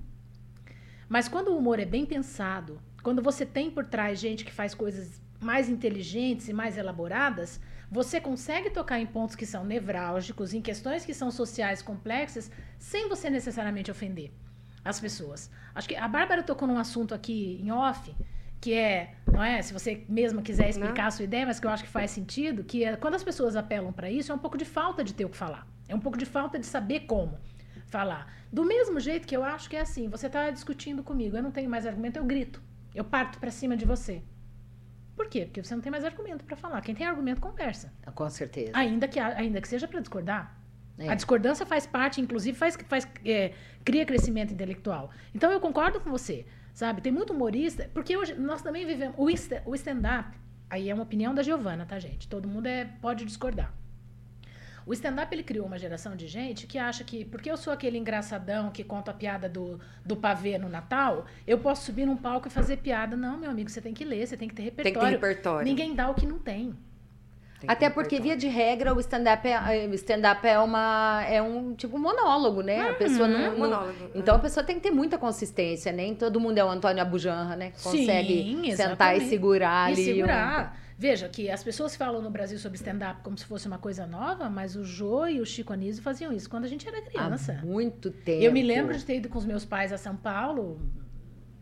Speaker 4: mas quando o humor é bem pensado, quando você tem por trás gente que faz coisas mais inteligentes e mais elaboradas, você consegue tocar em pontos que são nevrálgicos, em questões que são sociais complexas, sem você necessariamente ofender as pessoas. Acho que a Bárbara tocou num assunto aqui em off, que é não é? Se você mesma quiser explicar não. a sua ideia, mas que eu acho que faz sentido, que é, quando as pessoas apelam para isso, é um pouco de falta de ter o que falar. É um pouco de falta de saber como falar. Do mesmo jeito que eu acho que é assim, você está discutindo comigo, eu não tenho mais argumento, eu grito. Eu parto para cima de você. Por quê? Porque você não tem mais argumento para falar. Quem tem argumento conversa.
Speaker 2: Com certeza.
Speaker 4: Ainda que, ainda que seja para discordar. É. A discordância faz parte, inclusive, faz, faz é, cria crescimento intelectual. Então eu concordo com você, sabe? Tem muito humorista, porque hoje nós também vivemos o stand-up. Aí é uma opinião da Giovana, tá, gente? Todo mundo é, pode discordar. O stand-up ele criou uma geração de gente que acha que, porque eu sou aquele engraçadão que conta a piada do, do pavê no Natal, eu posso subir num palco e fazer piada. Não, meu amigo, você tem que ler, você tem que ter repertório.
Speaker 3: Tem que ter repertório.
Speaker 4: Ninguém dá o que não tem.
Speaker 2: Até porque, via de regra, o stand-up é, stand é, uma, é um tipo monólogo, né? Uhum. A pessoa não, não monólogo. Então a pessoa tem que ter muita consistência, nem todo mundo é o Antônio Abujanra, né? Que consegue Sim, sentar e segurar
Speaker 4: e
Speaker 2: ali.
Speaker 4: Segurar. Um... Veja que as pessoas falam no Brasil sobre stand-up como se fosse uma coisa nova, mas o Jô e o Chico Anísio faziam isso quando a gente era criança.
Speaker 2: Há muito tempo.
Speaker 4: Eu me lembro de ter ido com os meus pais a São Paulo,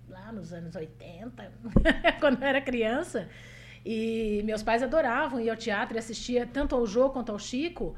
Speaker 4: lá nos anos 80, [LAUGHS] quando eu era criança. E meus pais adoravam ir ao teatro e assistia tanto ao Jô quanto ao Chico.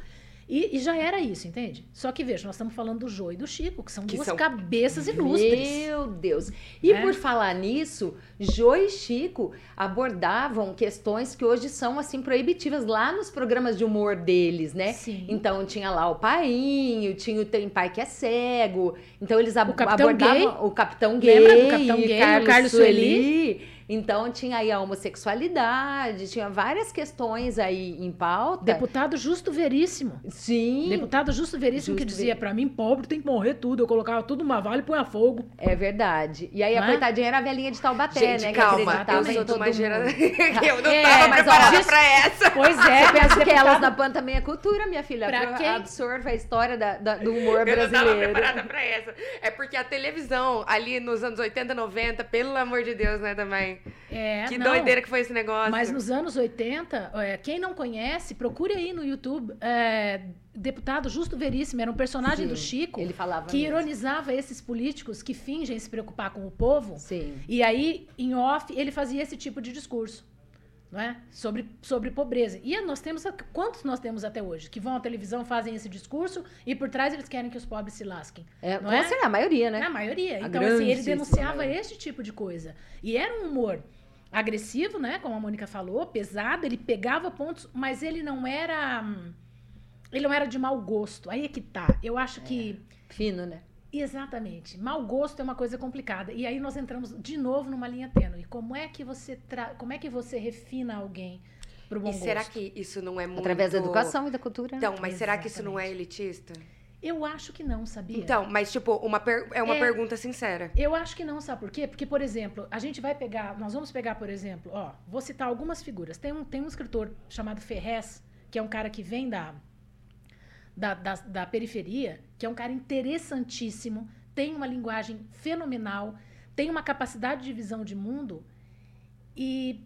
Speaker 4: E, e, já era isso, entende? Só que veja, nós estamos falando do Jô e do Chico, que são que duas são... cabeças ilustres.
Speaker 2: Meu Deus! E é. por falar nisso, Jô e Chico abordavam questões que hoje são assim proibitivas lá nos programas de humor deles, né?
Speaker 4: Sim.
Speaker 2: Então tinha lá o Painho, tinha o Tem Pai que é Cego. Então eles ab o abordavam gay. o Capitão Gay,
Speaker 4: Lembra do Capitão Gay,
Speaker 2: Carlos,
Speaker 4: Carlos
Speaker 2: Sueli. Sueli. Então tinha aí a homossexualidade, tinha várias questões aí em pauta.
Speaker 4: Deputado Justo Veríssimo.
Speaker 2: Sim.
Speaker 4: Deputado Justo Veríssimo Justo que dizia, para mim, pobre tem que morrer tudo. Eu colocava tudo numa vale e põe a fogo.
Speaker 2: É verdade. E aí a é? coitadinha era a velhinha de Taubaté,
Speaker 3: Gente,
Speaker 2: né?
Speaker 3: calma, eu sou de uma geração... [LAUGHS] eu não é, tava mas, preparada ó, pra essa.
Speaker 2: Pois é. [LAUGHS] Você pensa que elas na PAN também é cultura, minha filha. Pra quem? Absorve a história da, da, do humor brasileiro. Eu não tava
Speaker 3: preparada pra essa. É porque a televisão, ali nos anos 80, 90, pelo amor de Deus, né, também...
Speaker 4: É,
Speaker 3: que
Speaker 4: não,
Speaker 3: doideira que foi esse negócio.
Speaker 4: Mas nos anos 80, é, quem não conhece, procure aí no YouTube. É, deputado Justo Veríssimo era um personagem Sim, do Chico
Speaker 2: ele falava
Speaker 4: que mesmo. ironizava esses políticos que fingem se preocupar com o povo.
Speaker 2: Sim.
Speaker 4: E aí, em off, ele fazia esse tipo de discurso. Não é? sobre, sobre pobreza. E nós temos. Quantos nós temos até hoje? Que vão à televisão, fazem esse discurso e por trás eles querem que os pobres se lasquem.
Speaker 2: É, não é? a maioria, né?
Speaker 4: A maioria. A então, assim, ele denunciava esse tipo de coisa. E era um humor agressivo, né? Como a Mônica falou, pesado, ele pegava pontos, mas ele não era. Ele não era de mau gosto. Aí é que tá. Eu acho é, que.
Speaker 2: Fino, né?
Speaker 4: Exatamente. Mau gosto é uma coisa complicada. E aí nós entramos de novo numa linha tênue. Como é que você tra... como é que você refina alguém pro bom e gosto?
Speaker 3: será que isso não é muito
Speaker 2: através da educação e da cultura?
Speaker 3: Então, mas Exatamente. será que isso não é elitista?
Speaker 4: Eu acho que não, sabia?
Speaker 3: Então, mas tipo, uma per... é uma é, pergunta sincera.
Speaker 4: Eu acho que não, sabe por quê? Porque, por exemplo, a gente vai pegar, nós vamos pegar, por exemplo, ó, vou citar algumas figuras. Tem um, tem um escritor chamado Ferrez, que é um cara que vem da, da, da, da periferia, que é um cara interessantíssimo, tem uma linguagem fenomenal, tem uma capacidade de visão de mundo e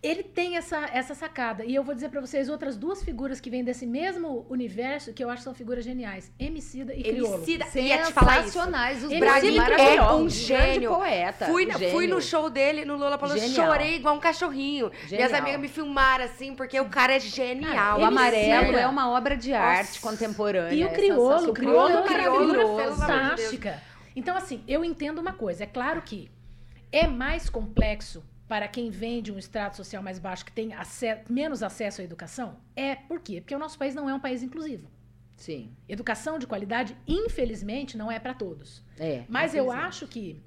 Speaker 4: ele tem essa, essa sacada. E eu vou dizer para vocês outras duas figuras que vêm desse mesmo universo que eu acho que são figuras geniais. Emicida e Criolo.
Speaker 3: Emicida, ia te falar isso.
Speaker 2: Os
Speaker 3: Brasil é um gênio.
Speaker 2: poeta.
Speaker 3: Fui,
Speaker 2: um
Speaker 3: fui no show dele, no Lula Palusa, chorei igual um cachorrinho. Genial. Minhas amigas me filmaram assim, porque o cara é genial. Cara,
Speaker 2: o Amarelo é uma obra de arte Nossa. contemporânea.
Speaker 4: E o Criolo, o Criolo é uma figura fantástica. Então, assim, eu entendo uma coisa. É claro que é mais complexo para quem vem de um estrato social mais baixo, que tem menos acesso à educação? É. Por quê? Porque o nosso país não é um país inclusivo.
Speaker 2: Sim.
Speaker 4: Educação de qualidade, infelizmente, não é para todos.
Speaker 2: É.
Speaker 4: Mas eu acho que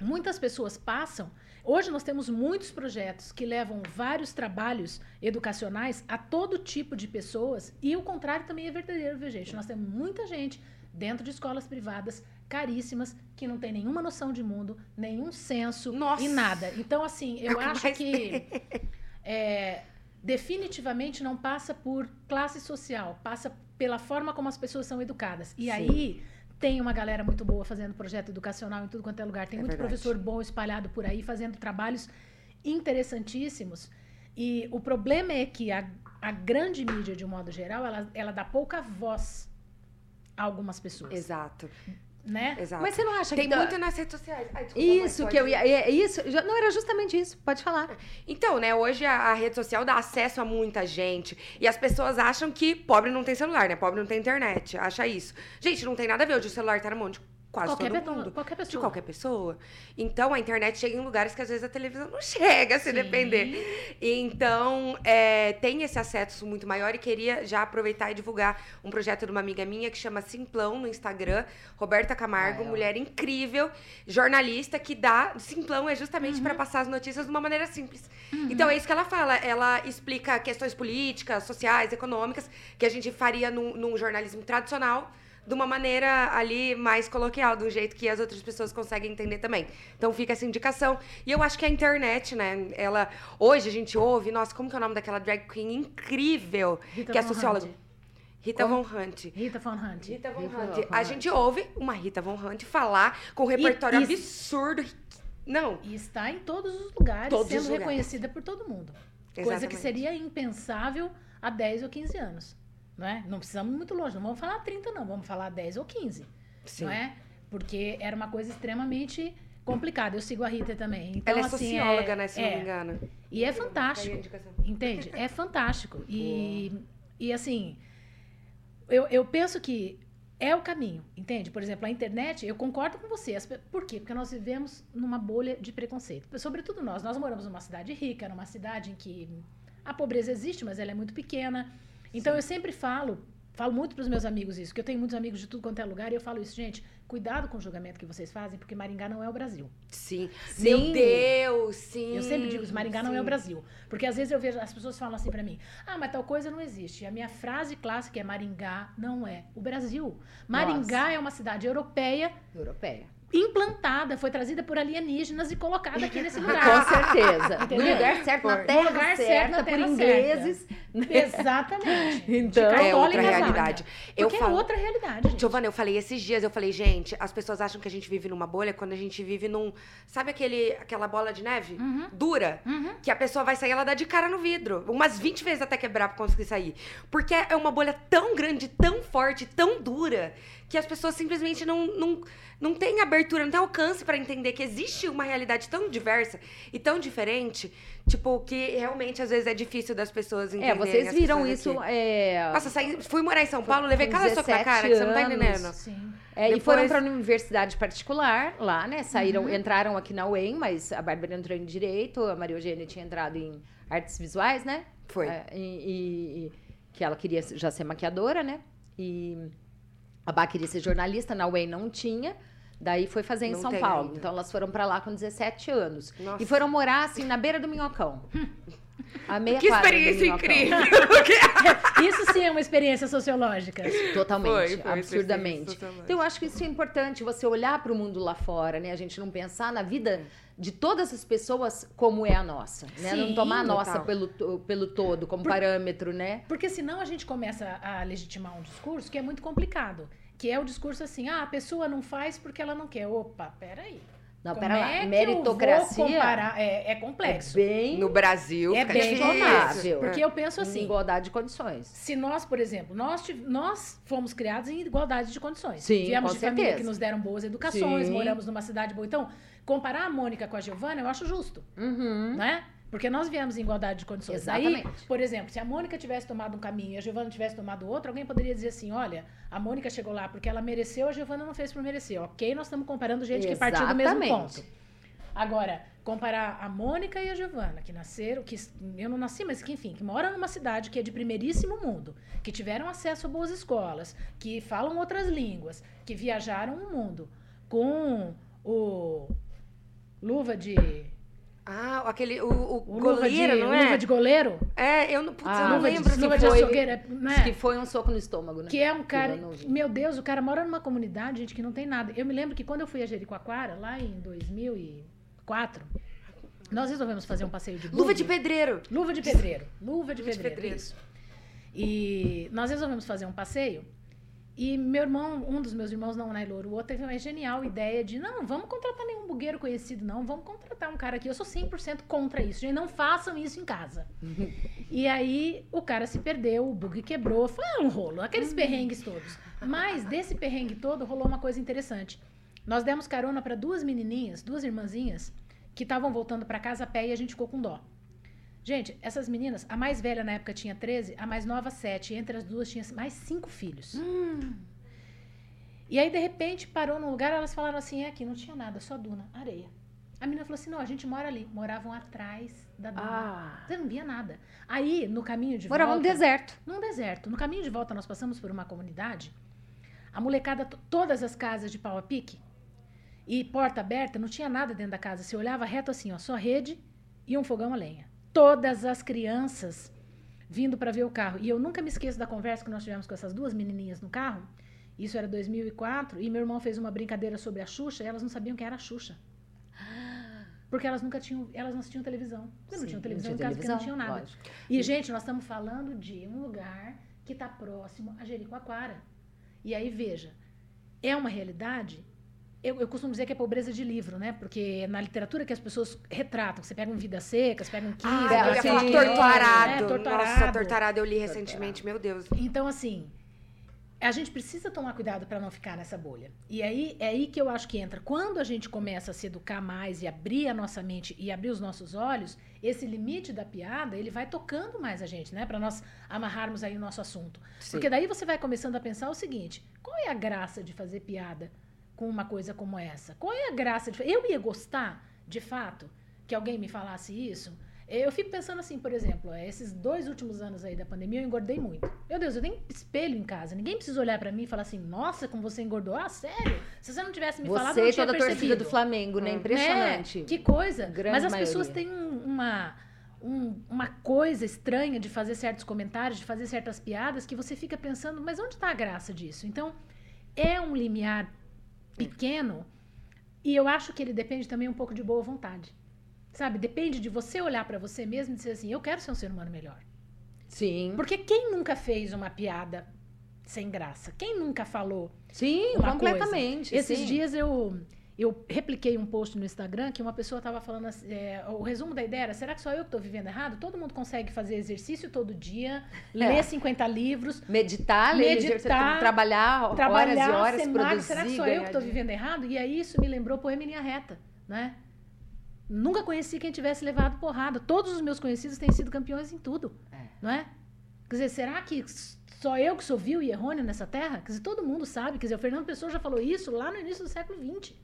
Speaker 4: muitas pessoas passam. Hoje nós temos muitos projetos que levam vários trabalhos educacionais a todo tipo de pessoas. E o contrário também é verdadeiro, viu, gente? Nós temos muita gente dentro de escolas privadas caríssimas, que não tem nenhuma noção de mundo, nenhum senso
Speaker 3: Nossa.
Speaker 4: e nada. Então, assim, eu é acho que [LAUGHS] é, definitivamente não passa por classe social, passa pela forma como as pessoas são educadas. E Sim. aí tem uma galera muito boa fazendo projeto educacional em tudo quanto é lugar. Tem é muito verdade. professor bom espalhado por aí, fazendo trabalhos interessantíssimos. E o problema é que a, a grande mídia, de um modo geral, ela, ela dá pouca voz algumas pessoas.
Speaker 3: Exato
Speaker 4: né?
Speaker 3: Exato.
Speaker 2: Mas você não acha
Speaker 3: Tem
Speaker 2: que... dá-
Speaker 3: muito nas redes sociais. Ai, desculpa,
Speaker 2: Isso,
Speaker 3: mãe,
Speaker 2: que eu ia... é Isso, não, era justamente isso. Pode falar.
Speaker 3: Então, né, hoje a, a rede social dá acesso a muita gente. E as pessoas acham que pobre não tem celular, né? Pobre não tem internet. Acha isso. Gente, não tem nada a ver. Hoje o celular tá na mão de quase
Speaker 4: Qualquer
Speaker 3: todo
Speaker 4: pessoa-
Speaker 3: mundo.
Speaker 4: qualquer
Speaker 3: De
Speaker 4: pessoa.
Speaker 3: qualquer pessoa. Então, a internet chega em lugares que às vezes a televisão não chega, se
Speaker 4: Sim.
Speaker 3: depender. Então, é, tem esse acesso muito maior e queria já aproveitar e divulgar um projeto de uma amiga minha que chama Simplão no Instagram. Roberta Camargo,
Speaker 2: Ah,
Speaker 3: mulher incrível, jornalista que dá. Simplão é justamente
Speaker 4: Uhum.
Speaker 3: para passar as notícias de uma maneira simples. Então é isso que ela fala. Ela explica questões políticas, sociais, econômicas, que a gente faria num, num jornalismo tradicional, de uma maneira ali mais coloquial, do jeito que as outras pessoas conseguem entender também. Então fica essa indicação. E eu acho que a internet, né? Ela. Hoje a gente ouve, nossa, como que é o nome daquela drag queen incrível?
Speaker 4: Rita
Speaker 3: que é
Speaker 4: Von
Speaker 3: socióloga.
Speaker 4: Hunt.
Speaker 3: Rita
Speaker 2: Como?
Speaker 3: Von Hunt.
Speaker 4: Rita Von Hunt.
Speaker 3: Rita Von
Speaker 2: Rita
Speaker 3: Hunt.
Speaker 2: Von
Speaker 3: A
Speaker 2: Hunt.
Speaker 3: gente ouve uma Rita Von Hunt falar com um repertório
Speaker 4: e-
Speaker 3: absurdo. Não.
Speaker 4: E está em todos os lugares,
Speaker 3: Todos os
Speaker 4: sendo
Speaker 3: lugares.
Speaker 4: reconhecida por todo mundo. Coisa que
Speaker 3: Exatamente.
Speaker 4: seria impensável há 10 ou 15 anos. Não é? Não precisamos ir muito longe, não vamos falar 30 não, vamos falar 10 ou 15.
Speaker 3: Sim.
Speaker 4: Não é? Porque era uma coisa extremamente complicada. Eu sigo a Rita também. Então,
Speaker 3: Ela é
Speaker 4: assim,
Speaker 3: socióloga, né? Se não
Speaker 4: é.
Speaker 3: me engano.
Speaker 4: E é
Speaker 3: Tá
Speaker 4: fantástico. Entende? É fantástico. E, e assim, eu, eu penso que é o caminho, entende? Por exemplo, a internet, eu concordo com você. Por quê? Porque nós vivemos numa bolha de preconceito. Sobretudo nós. Nós moramos numa cidade rica, numa cidade em que a pobreza existe, mas ela é muito pequena. Então eu sempre falo, falo muito para os meus amigos isso, que eu tenho muitos amigos de tudo quanto é lugar, e eu falo isso, gente, cuidado com o julgamento que vocês fazem, porque Maringá não é o Brasil.
Speaker 3: Sim.
Speaker 2: Sim.
Speaker 3: Meu Deus, sim.
Speaker 4: Eu sempre digo, isso, Maringá não é o
Speaker 3: sim.
Speaker 4: Brasil. Porque às vezes eu vejo, as pessoas falam assim pra mim, ah, mas tal coisa não existe. E a minha frase clássica é Maringá não é o Brasil. Maringá é uma cidade europeia
Speaker 2: Europeia.
Speaker 4: Implantada, foi trazida por alienígenas e colocada aqui nesse [LAUGHS]
Speaker 2: Com
Speaker 4: lugar.
Speaker 2: certeza. No
Speaker 4: Entendeu?
Speaker 2: lugar certo, na
Speaker 3: Foi.
Speaker 2: terra
Speaker 4: No lugar certo,
Speaker 2: certa,
Speaker 4: na
Speaker 2: por ingleses.
Speaker 4: Exatamente. [LAUGHS]
Speaker 2: Então,
Speaker 3: É outra realidade. Eu
Speaker 4: Porque
Speaker 3: falo-
Speaker 4: é outra realidade, gente.
Speaker 3: Giovana, eu falei esses dias, eu falei, gente, as pessoas acham que a gente vive numa bolha quando a gente vive num. Sabe aquele, aquela bola de neve?
Speaker 4: Uhum.
Speaker 3: Dura?
Speaker 4: Uhum.
Speaker 3: Que a pessoa vai sair, ela dá de cara no vidro. Umas 20 vezes até quebrar pra conseguir sair. Porque é uma bolha tão grande, tão forte, tão dura, que as pessoas simplesmente não, não, não têm abertura, não têm alcance pra entender que existe uma realidade tão diversa e tão diferente, tipo, que realmente às vezes é difícil das pessoas
Speaker 2: É,
Speaker 3: entenderem.
Speaker 2: vocês
Speaker 3: as
Speaker 2: viram isso. É,
Speaker 3: Nossa, saí, fui morar em São Paulo, levei cada soco na
Speaker 2: 17
Speaker 3: cara, que você não tá
Speaker 2: anos.
Speaker 3: entendendo.
Speaker 4: Sim.
Speaker 2: É, E
Speaker 3: Depois-
Speaker 2: foram para uma universidade particular lá, né? Saíram,
Speaker 4: Uhum.
Speaker 2: entraram aqui na UEM, mas a Bárbara entrou em Direito, a Maria Eugênia tinha entrado em Artes Visuais, né?
Speaker 3: Foi.
Speaker 2: É, e, e- e- que ela queria já ser maquiadora, né? E a Bá queria ser jornalista, na UEM não tinha. Daí foi fazer em
Speaker 3: Não
Speaker 2: São Paulo.
Speaker 3: ainda.
Speaker 2: Então elas foram para lá com 17 anos.
Speaker 3: Nossa.
Speaker 2: E foram morar assim na beira do Minhocão. [LAUGHS] A meia
Speaker 3: Que experiência incrível! [LAUGHS] [LAUGHS]
Speaker 4: Isso sim é uma experiência sociológica.
Speaker 2: Totalmente,
Speaker 3: Foi, foi
Speaker 2: absurdamente.
Speaker 3: sociológica.
Speaker 2: Então, eu acho que isso é importante, você olhar para o mundo lá fora, né? A gente não pensar na vida de todas as pessoas como é a nossa, né? não
Speaker 4: Sim,
Speaker 2: tomar a nossa
Speaker 3: total.
Speaker 2: pelo, pelo todo, como parâmetro, né?
Speaker 4: Porque senão a gente começa a legitimar um discurso que é muito complicado. Que é o discurso assim, ah, a pessoa não faz porque ela não quer. Opa, peraí.
Speaker 2: Não,
Speaker 4: Como
Speaker 2: pera lá,
Speaker 4: é que eu vou
Speaker 2: meritocracia
Speaker 4: comparar? É, é
Speaker 2: é
Speaker 4: complexo.
Speaker 2: bem
Speaker 3: No Brasil,
Speaker 4: É bem
Speaker 3: difícil.
Speaker 4: Porque eu penso
Speaker 2: em
Speaker 4: assim,
Speaker 2: igualdade de condições.
Speaker 4: se nós, por exemplo, nós, tiv- nós fomos criados em igualdade de condições.
Speaker 2: Sim,
Speaker 4: Viemos
Speaker 2: com
Speaker 4: de família
Speaker 2: certeza.
Speaker 4: que nos deram boas educações,
Speaker 2: Sim.
Speaker 4: moramos numa cidade boa. Então, comparar a Mônica com a Giovana, eu acho justo,
Speaker 2: Uhum.
Speaker 4: né? Porque nós viemos em igualdade de condições.
Speaker 2: Exatamente.
Speaker 4: Aí, por exemplo, se a Mônica tivesse tomado um caminho e a Giovana tivesse tomado outro, alguém poderia dizer assim: olha, a Mônica chegou lá porque ela mereceu, a Giovana não fez por merecer. Ok, nós estamos comparando gente que partiu do mesmo
Speaker 2: Exatamente.
Speaker 4: ponto. Agora, comparar a Mônica e a Giovana, que nasceram, que eu não nasci, mas que enfim, que moram numa cidade que é de primeiríssimo mundo, que tiveram acesso a boas escolas, que falam outras línguas, que viajaram o mundo com o luva de
Speaker 3: Ah, aquele. O, o
Speaker 4: o luva de,
Speaker 3: goleiro, não é?
Speaker 4: luva de goleiro,
Speaker 3: É, eu não, putz,
Speaker 2: Ah,
Speaker 3: eu não
Speaker 4: luva
Speaker 3: lembro.
Speaker 4: de, luva de
Speaker 3: foi.
Speaker 4: açougueira, né?
Speaker 2: Diz que foi um soco no estômago, né?
Speaker 4: Que é um cara. Meu Deus, o cara mora numa comunidade, gente, que não tem nada. Eu me lembro que quando eu fui a Jericoacoara, lá em 2004, nós resolvemos fazer um passeio de
Speaker 3: Luva
Speaker 4: buggy.
Speaker 3: de pedreiro.
Speaker 4: Luva de pedreiro. Luva de
Speaker 3: Luva de
Speaker 4: pedreiro.
Speaker 3: pedreiro.
Speaker 4: Isso. E nós resolvemos fazer um passeio. E meu irmão, um dos meus irmãos, não o Nailor, o outro teve uma genial ideia de, não, vamos contratar nenhum bugueiro conhecido, não, vamos contratar um cara aqui. Eu sou 100% contra isso, gente, não façam isso em casa. e aí o cara se perdeu, o bug quebrou, foi um rolo, aqueles perrengues todos. Mas desse perrengue todo rolou uma coisa interessante. Nós demos carona para duas menininhas, duas irmãzinhas, que estavam voltando para casa a pé e a gente ficou com dó. Gente, essas meninas, a mais velha na época tinha 13, a mais nova 7. E entre as duas tinha mais cinco filhos. E aí, de repente, parou num lugar, elas falaram assim: é aqui, não tinha nada, só duna, areia. A menina falou assim: não, a gente mora ali. Moravam atrás da duna.
Speaker 2: Ah.
Speaker 4: Você não via nada. Aí, no caminho de
Speaker 2: Morava no
Speaker 4: volta.
Speaker 2: deserto.
Speaker 4: Num deserto. No caminho de volta, nós passamos por uma comunidade. A molecada, to- todas as casas de pau a pique e porta aberta, não tinha nada dentro da casa. Você olhava reto assim, ó, só rede e um fogão a lenha. Todas as crianças vindo para ver o carro. E eu nunca me esqueço da conversa que nós tivemos com essas duas menininhas no carro. Isso era 2004 e meu irmão fez uma brincadeira sobre a Xuxa e elas não sabiam quem era a Xuxa. Porque elas nunca tinham, elas não assistiam televisão. Porque não
Speaker 2: Sim,
Speaker 4: tinham
Speaker 2: não
Speaker 4: televisão
Speaker 2: tinha
Speaker 4: em casa, porque não
Speaker 2: televisão,
Speaker 4: tinham nada.
Speaker 2: lógico.
Speaker 4: E, gente, nós estamos falando de um lugar que está próximo a Jericoacoara. E aí, veja, é uma realidade. Eu, eu costumo dizer que é pobreza de livro, né? Porque na literatura que as pessoas retratam, você pega um Vidas Secas, pega um Kiss,
Speaker 3: Ah, eu ia
Speaker 2: sim.
Speaker 3: falar
Speaker 2: É,
Speaker 3: torturado.
Speaker 4: É, torturado.
Speaker 3: Nossa, torturado eu li recentemente, meu Deus.
Speaker 4: Então, assim, a gente precisa tomar cuidado para não ficar nessa bolha. E aí é aí que eu acho que entra. Quando a gente começa a se educar mais e abrir a nossa mente e abrir os nossos olhos, esse limite da piada, ele vai tocando mais a gente, né? Para nós amarrarmos aí o nosso assunto.
Speaker 2: Sim.
Speaker 4: Porque daí você vai começando a pensar o seguinte: qual é a graça de fazer piada com uma coisa como essa? Qual é a graça de Eu ia gostar, de fato, que alguém me falasse isso? Eu fico pensando assim, por exemplo, é, esses dois últimos anos aí da pandemia eu engordei muito. Meu Deus, eu tenho espelho em casa. Ninguém precisa olhar pra mim e falar assim, nossa, como você engordou. Ah, sério? Se você não tivesse me falado, eu
Speaker 2: Você
Speaker 4: não tinha
Speaker 2: toda a torcida
Speaker 4: percebido.
Speaker 2: do Flamengo, né?
Speaker 3: Hum.
Speaker 2: Impressionante.
Speaker 4: Né? Que coisa.
Speaker 2: Grande
Speaker 4: Mas as
Speaker 2: maioria.
Speaker 4: pessoas têm um- uma, um- uma coisa estranha de fazer certos comentários, de fazer certas piadas, que você fica pensando, mas onde está a graça disso? Então, é um limiar pequeno e eu acho que ele depende também um pouco de boa vontade. Sabe? Depende de você olhar para você mesmo e dizer assim, eu quero ser um ser humano melhor.
Speaker 2: Sim.
Speaker 4: Porque quem nunca fez uma piada sem graça? Quem nunca falou
Speaker 2: Sim, completamente.
Speaker 4: coisa. Esses
Speaker 2: sim.
Speaker 4: dias eu eu repliquei um post no Instagram que uma pessoa estava falando assim, é, o resumo da ideia era, será que só eu que estou vivendo errado? Todo mundo consegue fazer exercício todo dia, ler 50 livros,
Speaker 2: Meditar, ler,
Speaker 4: Meditar,
Speaker 2: trabalhar,
Speaker 4: trabalhar,
Speaker 2: horas e horas,
Speaker 4: ser
Speaker 2: produzir.
Speaker 4: Será que só eu que estou vivendo errado? E aí isso me lembrou Poema em Linha Reta, né? Nunca conheci quem tivesse levado porrada. Todos os meus conhecidos têm sido campeões em tudo,
Speaker 2: É.
Speaker 4: não é? Quer dizer, será que só eu que sou vil e errôneo nessa terra? Quer dizer, todo mundo sabe. Quer dizer, o Fernando Pessoa já falou isso lá no início do século XX.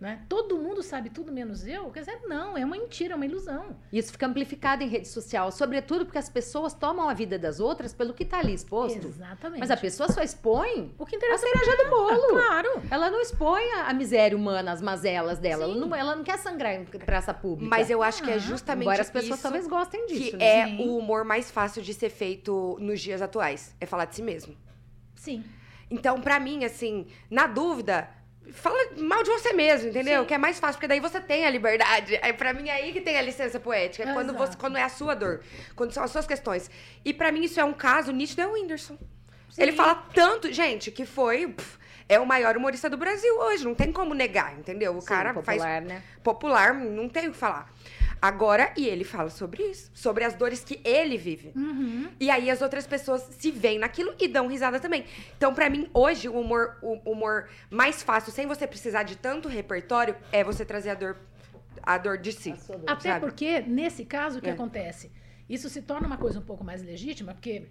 Speaker 4: Né? Todo mundo sabe tudo menos eu? Quer dizer, não, é uma mentira, é uma ilusão.
Speaker 2: Isso fica amplificado em rede social, sobretudo porque as pessoas tomam a vida das outras pelo que está ali exposto.
Speaker 4: Exatamente.
Speaker 2: Mas a pessoa só expõe
Speaker 4: O que
Speaker 2: a
Speaker 4: interessa
Speaker 2: cereja do bolo.
Speaker 4: Claro.
Speaker 2: Ela não expõe a, a miséria humana, as mazelas dela. Ela não, ela não quer sangrar em praça pública.
Speaker 3: Mas eu acho que é
Speaker 4: Ah,
Speaker 3: justamente
Speaker 2: Embora as pessoas
Speaker 3: isso
Speaker 2: talvez gostem disso.
Speaker 3: que
Speaker 2: né?
Speaker 3: é
Speaker 4: Sim.
Speaker 3: o humor mais fácil de ser feito nos dias atuais. É falar de si mesmo.
Speaker 4: Sim.
Speaker 3: Então, pra mim, assim, na dúvida, fala mal de você mesmo, entendeu?
Speaker 4: Sim.
Speaker 3: Que é mais fácil, porque daí você tem a liberdade. Aí, pra mim, é aí que tem a licença poética. É quando,
Speaker 4: Exato.
Speaker 3: você, quando é a sua dor, quando são as suas questões. E pra mim, isso é um caso nítido, é o Whindersson.
Speaker 4: Sim.
Speaker 3: Ele fala tanto, gente, que foi. pff, é o maior humorista do Brasil hoje, não tem como negar, entendeu? O
Speaker 2: Sim,
Speaker 3: cara faz
Speaker 2: popular, né?
Speaker 3: popular, não tem o que falar. Agora, e ele fala sobre isso, sobre as dores que ele vive.
Speaker 4: Uhum.
Speaker 3: E aí as outras pessoas se veem naquilo e dão risada também. Então, pra mim, hoje, o humor, o humor mais fácil, sem você precisar de tanto repertório, é você trazer a dor, a dor de si.
Speaker 2: Dor.
Speaker 4: Até
Speaker 3: sabe?
Speaker 4: porque, nesse caso, o que
Speaker 3: É.
Speaker 4: acontece? Isso se torna uma coisa um pouco mais legítima, porque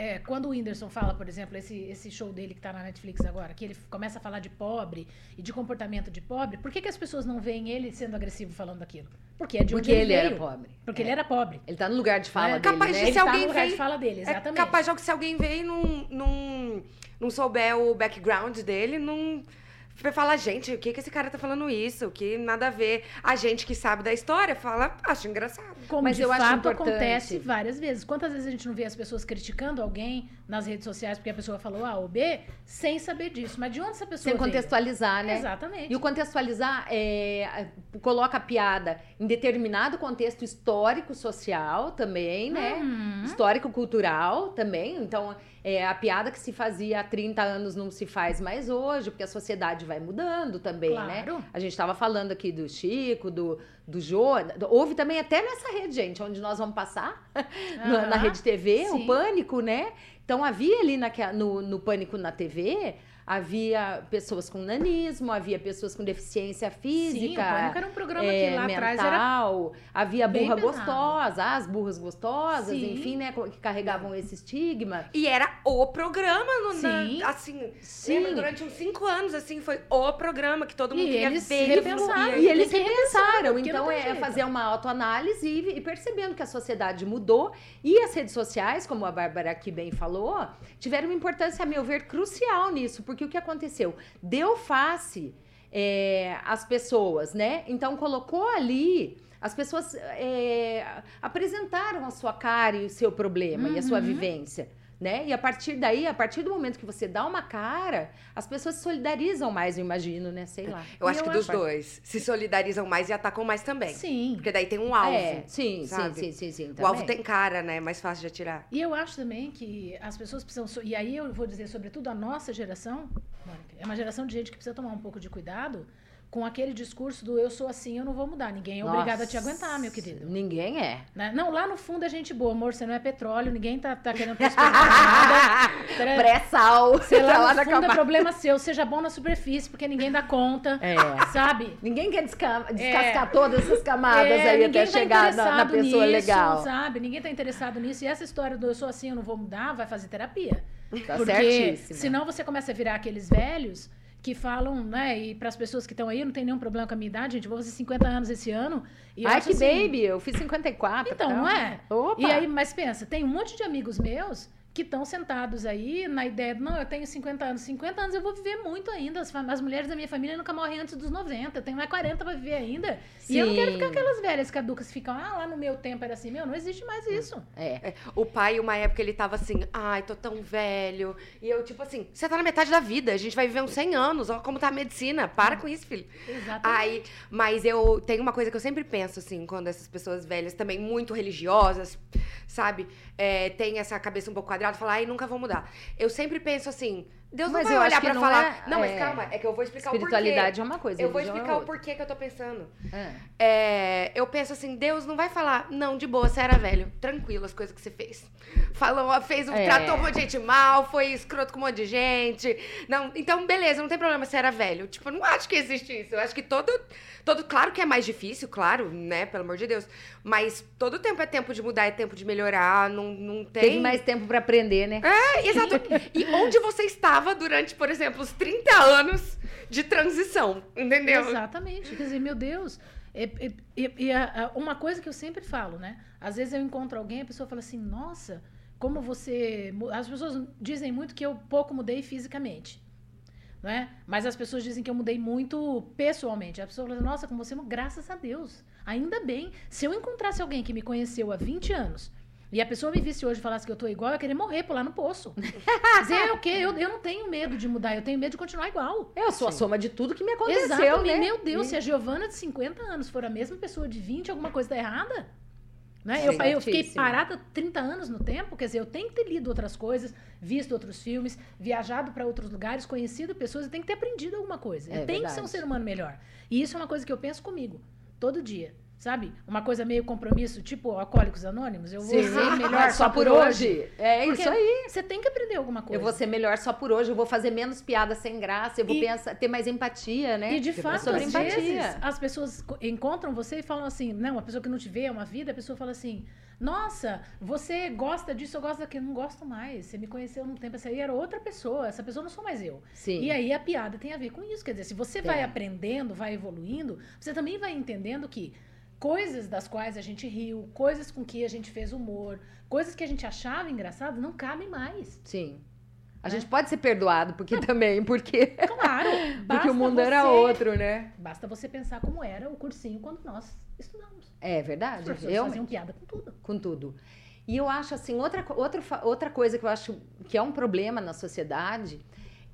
Speaker 4: é, quando o Whindersson fala, por exemplo, esse, esse show dele que tá na Netflix agora, que ele começa a falar de pobre e de comportamento de pobre, por que, que as pessoas não veem ele sendo agressivo falando daquilo? Porque é de
Speaker 2: Porque
Speaker 4: onde
Speaker 2: ele era
Speaker 4: veio.
Speaker 2: pobre.
Speaker 4: Porque
Speaker 2: É.
Speaker 4: ele era pobre.
Speaker 2: Ele tá no lugar de fala
Speaker 4: É,
Speaker 2: dele,
Speaker 3: capaz
Speaker 2: né?
Speaker 3: de
Speaker 4: Ele
Speaker 3: se
Speaker 4: tá
Speaker 3: alguém
Speaker 4: no lugar
Speaker 3: vem-
Speaker 4: de fala dele,
Speaker 3: É
Speaker 4: exatamente.
Speaker 3: capaz de que se alguém veio e não, não, não souber o background dele, não Vai falar, gente, o que, que esse cara tá falando isso? Que nada a ver. A gente que sabe da história fala, acho engraçado.
Speaker 4: Como
Speaker 2: Mas
Speaker 4: de
Speaker 2: eu acho
Speaker 4: fato
Speaker 2: importante.
Speaker 4: acontece várias vezes. Quantas vezes a gente não vê as pessoas criticando alguém nas redes sociais porque a pessoa falou A ou B sem saber disso? Mas de onde essa pessoa
Speaker 2: Sem
Speaker 4: veio?
Speaker 2: contextualizar, né?
Speaker 4: Exatamente.
Speaker 2: E o contextualizar é, coloca a piada em determinado contexto histórico, social também, né?
Speaker 4: Uhum.
Speaker 2: Histórico, cultural também. Então, é, a piada que se fazia há 30 anos não se faz mais hoje, porque a sociedade vai mudando também, né?
Speaker 4: Claro.
Speaker 2: A gente estava falando aqui do Chico, do, do Jô. Houve também até nessa rede, gente, onde nós vamos passar, [LAUGHS] na, na
Speaker 4: Aham.
Speaker 2: rede TV,
Speaker 4: Sim.
Speaker 2: o Pânico, né? Então havia ali naquela- no, no Pânico na TV, havia pessoas com nanismo, havia pessoas com deficiência
Speaker 4: Sim, o
Speaker 2: física.
Speaker 4: Pânico era um programa
Speaker 2: é,
Speaker 4: que lá atrás era
Speaker 2: havia burra
Speaker 4: pesado.
Speaker 2: gostosa, as burras gostosas,
Speaker 4: Sim.
Speaker 2: enfim, né, que carregavam esse estigma.
Speaker 3: E era o programa, no, na-
Speaker 4: Sim.
Speaker 3: assim,
Speaker 2: Sim.
Speaker 3: lembra, durante uns cinco anos, assim, foi o programa que todo mundo
Speaker 4: E
Speaker 3: queria ver.
Speaker 4: repensaram.
Speaker 3: que
Speaker 2: E eles repensaram. Então, é
Speaker 4: jeito.
Speaker 2: fazer uma autoanálise e, e percebendo que a sociedade mudou. E as redes sociais, como a Bárbara aqui bem falou, tiveram uma importância, a meu ver, crucial nisso. Porque o que aconteceu? Deu face é, às pessoas, né? Então, colocou ali... As pessoas é, apresentaram a sua cara e o seu problema e a sua
Speaker 4: Uhum.
Speaker 2: vivência. Né? E a partir daí, a partir do momento que você dá uma cara, as pessoas se solidarizam mais, eu imagino, né? Sei lá.
Speaker 3: Eu
Speaker 4: E
Speaker 3: acho
Speaker 4: eu
Speaker 3: que dos
Speaker 4: acho-
Speaker 3: dois se solidarizam mais e atacam mais também.
Speaker 4: Sim.
Speaker 3: Porque daí tem um alvo.
Speaker 2: É, sim,
Speaker 3: sabe?
Speaker 2: sim, sim, sim, sim.
Speaker 3: O alvo tem cara, né? É mais fácil de atirar.
Speaker 4: E eu acho também que as pessoas precisam. E aí eu vou dizer, sobretudo, a nossa geração, Mônica, é uma geração de gente que precisa tomar um pouco de cuidado com aquele discurso do eu sou assim, eu não vou mudar. Ninguém é obrigado a te
Speaker 2: Nossa,
Speaker 4: aguentar, meu querido.
Speaker 2: Ninguém é.
Speaker 4: Né? Não, lá no fundo é gente boa, amor, você não é petróleo, ninguém tá, tá querendo nada. [LAUGHS]
Speaker 2: Pré-sal.
Speaker 4: Sei [LAUGHS]
Speaker 2: tá
Speaker 4: lá,
Speaker 2: na
Speaker 4: no fundo é
Speaker 2: camada.
Speaker 4: problema seu, seja bom na superfície, porque ninguém dá conta,
Speaker 2: É.
Speaker 4: sabe?
Speaker 2: Ninguém quer desca- descascar todas essas camadas
Speaker 4: É,
Speaker 2: aí até
Speaker 4: tá
Speaker 2: chegar na, na pessoa
Speaker 4: nisso,
Speaker 2: legal.
Speaker 4: sabe? Ninguém tá interessado nisso. E essa história do eu sou assim, eu não vou mudar, vai fazer terapia.
Speaker 2: Tá
Speaker 4: Porque
Speaker 2: certíssima.
Speaker 4: senão você começa a virar aqueles velhos que falam, né? E para as pessoas que estão aí, não tem nenhum problema com a minha idade, gente. Eu vou fazer 50 anos esse ano. E
Speaker 2: Ai, que
Speaker 4: assim,
Speaker 2: baby, eu fiz 54.
Speaker 4: Então, não é?
Speaker 2: Opa.
Speaker 4: E aí, mas pensa, tem um monte de amigos meus que estão sentados aí na ideia de, não, eu tenho 50 anos. 50 anos eu vou viver muito ainda. As, as mulheres da minha família nunca morrem antes dos 90. Eu tenho mais 40 pra viver ainda. E eu não quero
Speaker 2: Sim.
Speaker 4: ficar aquelas velhas caducas que ficam, ah, lá no meu tempo era assim. Meu, não existe mais isso.
Speaker 2: É.
Speaker 3: É, O pai, uma época, ele tava assim, ai, tô tão velho. E eu, tipo assim, você tá na metade da vida, a gente vai viver uns 100 anos, olha como tá a medicina. Para com isso, filho.
Speaker 4: Exatamente.
Speaker 3: Aí, mas eu tenho uma coisa que eu sempre penso, assim, quando essas pessoas velhas, também muito religiosas, sabe, é, tem essa cabeça um pouco quadrada, falar, ai, nunca vou mudar. Eu sempre penso assim, Deus não
Speaker 2: Mas
Speaker 3: vai
Speaker 2: eu
Speaker 3: olhar pra
Speaker 2: não
Speaker 3: falar.
Speaker 2: é-
Speaker 3: não, mas
Speaker 2: é.
Speaker 3: calma, é que eu vou explicar o porquê.
Speaker 2: Espiritualidade é uma coisa.
Speaker 3: Eu vou
Speaker 2: é
Speaker 3: explicar o
Speaker 2: outra.
Speaker 3: porquê que eu tô pensando.
Speaker 2: É.
Speaker 3: É, eu penso assim, Deus não vai falar, não, de boa, você era velho, tranquilo as coisas que você fez. Falou, fez, um,
Speaker 2: É.
Speaker 3: tratou um monte de gente mal, foi escroto com um monte de gente. Não, então, beleza, não tem problema, você era velho. Tipo, eu não acho que existe isso. Eu acho que todo, todo, claro que é mais difícil, claro, né, pelo amor de Deus. Mas todo tempo é tempo de mudar, é tempo de melhorar, não, não tem...
Speaker 2: Teve mais tempo pra aprender, né?
Speaker 3: É, exato. [LAUGHS] E onde você durante, por exemplo, os 30 anos de transição, entendeu?
Speaker 4: Exatamente. Quer dizer, meu Deus. E, e- e- a- a- uma coisa que eu sempre falo, né? Às vezes eu encontro alguém, a pessoa fala assim, nossa, como você. mu-" As pessoas dizem muito que eu pouco mudei fisicamente. Não é? Mas as pessoas dizem que eu mudei muito pessoalmente. As pessoas falam, nossa, como você, graças a Deus. Ainda bem. Se eu encontrasse alguém que me conheceu há 20 anos e a pessoa me visse hoje e falasse que eu tô igual, eu ia querer morrer, pular no poço. [LAUGHS] Dizer, é o quê? Eu, eu não tenho medo de mudar, eu tenho medo de continuar igual.
Speaker 2: Eu sou a soma de tudo que me aconteceu,
Speaker 4: Exatamente.
Speaker 2: né?
Speaker 4: Meu Deus,
Speaker 2: E-
Speaker 4: se a Giovana de 50 anos for a mesma pessoa de 20, alguma coisa tá errada? Né?
Speaker 2: Sim,
Speaker 4: Eu, eu fiquei parada 30 anos no tempo, quer dizer, eu tenho que ter lido outras coisas, visto outros filmes, viajado para outros lugares, conhecido pessoas, eu tenho que ter aprendido alguma coisa.
Speaker 2: É
Speaker 4: eu tenho que ser um
Speaker 2: verdade.
Speaker 4: ser humano melhor. E isso é uma coisa que eu penso comigo, todo dia. Sabe? Uma coisa meio compromisso, tipo Alcoólicos Anônimos. Eu vou
Speaker 2: Sim.
Speaker 4: ser [LAUGHS] melhor só por hoje.
Speaker 2: É
Speaker 4: Porque
Speaker 2: isso aí.
Speaker 4: Você tem que aprender alguma coisa.
Speaker 2: Eu vou ser melhor só por hoje, eu vou fazer menos piada sem graça, eu vou
Speaker 4: E-
Speaker 2: pensar, ter mais empatia, né?
Speaker 4: E de
Speaker 2: Porque é
Speaker 4: fato, às
Speaker 2: empatia.
Speaker 4: vezes, as pessoas co- encontram você e falam assim, não, uma pessoa que não te vê, é uma vida, a pessoa fala assim, nossa, você gosta disso, eu gosto daquilo, não gosto mais. Você me conheceu num tempo, essa aí era outra pessoa, essa pessoa não sou mais eu.
Speaker 2: Sim.
Speaker 4: E aí a piada tem a ver com isso. Quer dizer, se você vai
Speaker 2: É.
Speaker 4: aprendendo, vai evoluindo, você também vai entendendo que coisas das quais a gente riu, coisas com que a gente fez humor, coisas que a gente achava engraçado, não cabem mais.
Speaker 2: Sim. A gente pode ser perdoado, porque também, porque,
Speaker 4: Claro. [LAUGHS]
Speaker 2: porque o mundo era
Speaker 4: você-
Speaker 2: outro, né?
Speaker 4: Basta você pensar como era o cursinho quando nós estudamos.
Speaker 2: É
Speaker 4: Os
Speaker 2: verdade.
Speaker 4: professores
Speaker 2: Eu,
Speaker 4: faziam piada com tudo.
Speaker 2: com tudo. E eu acho assim, outra, outra, outra coisa que eu acho que é um problema na sociedade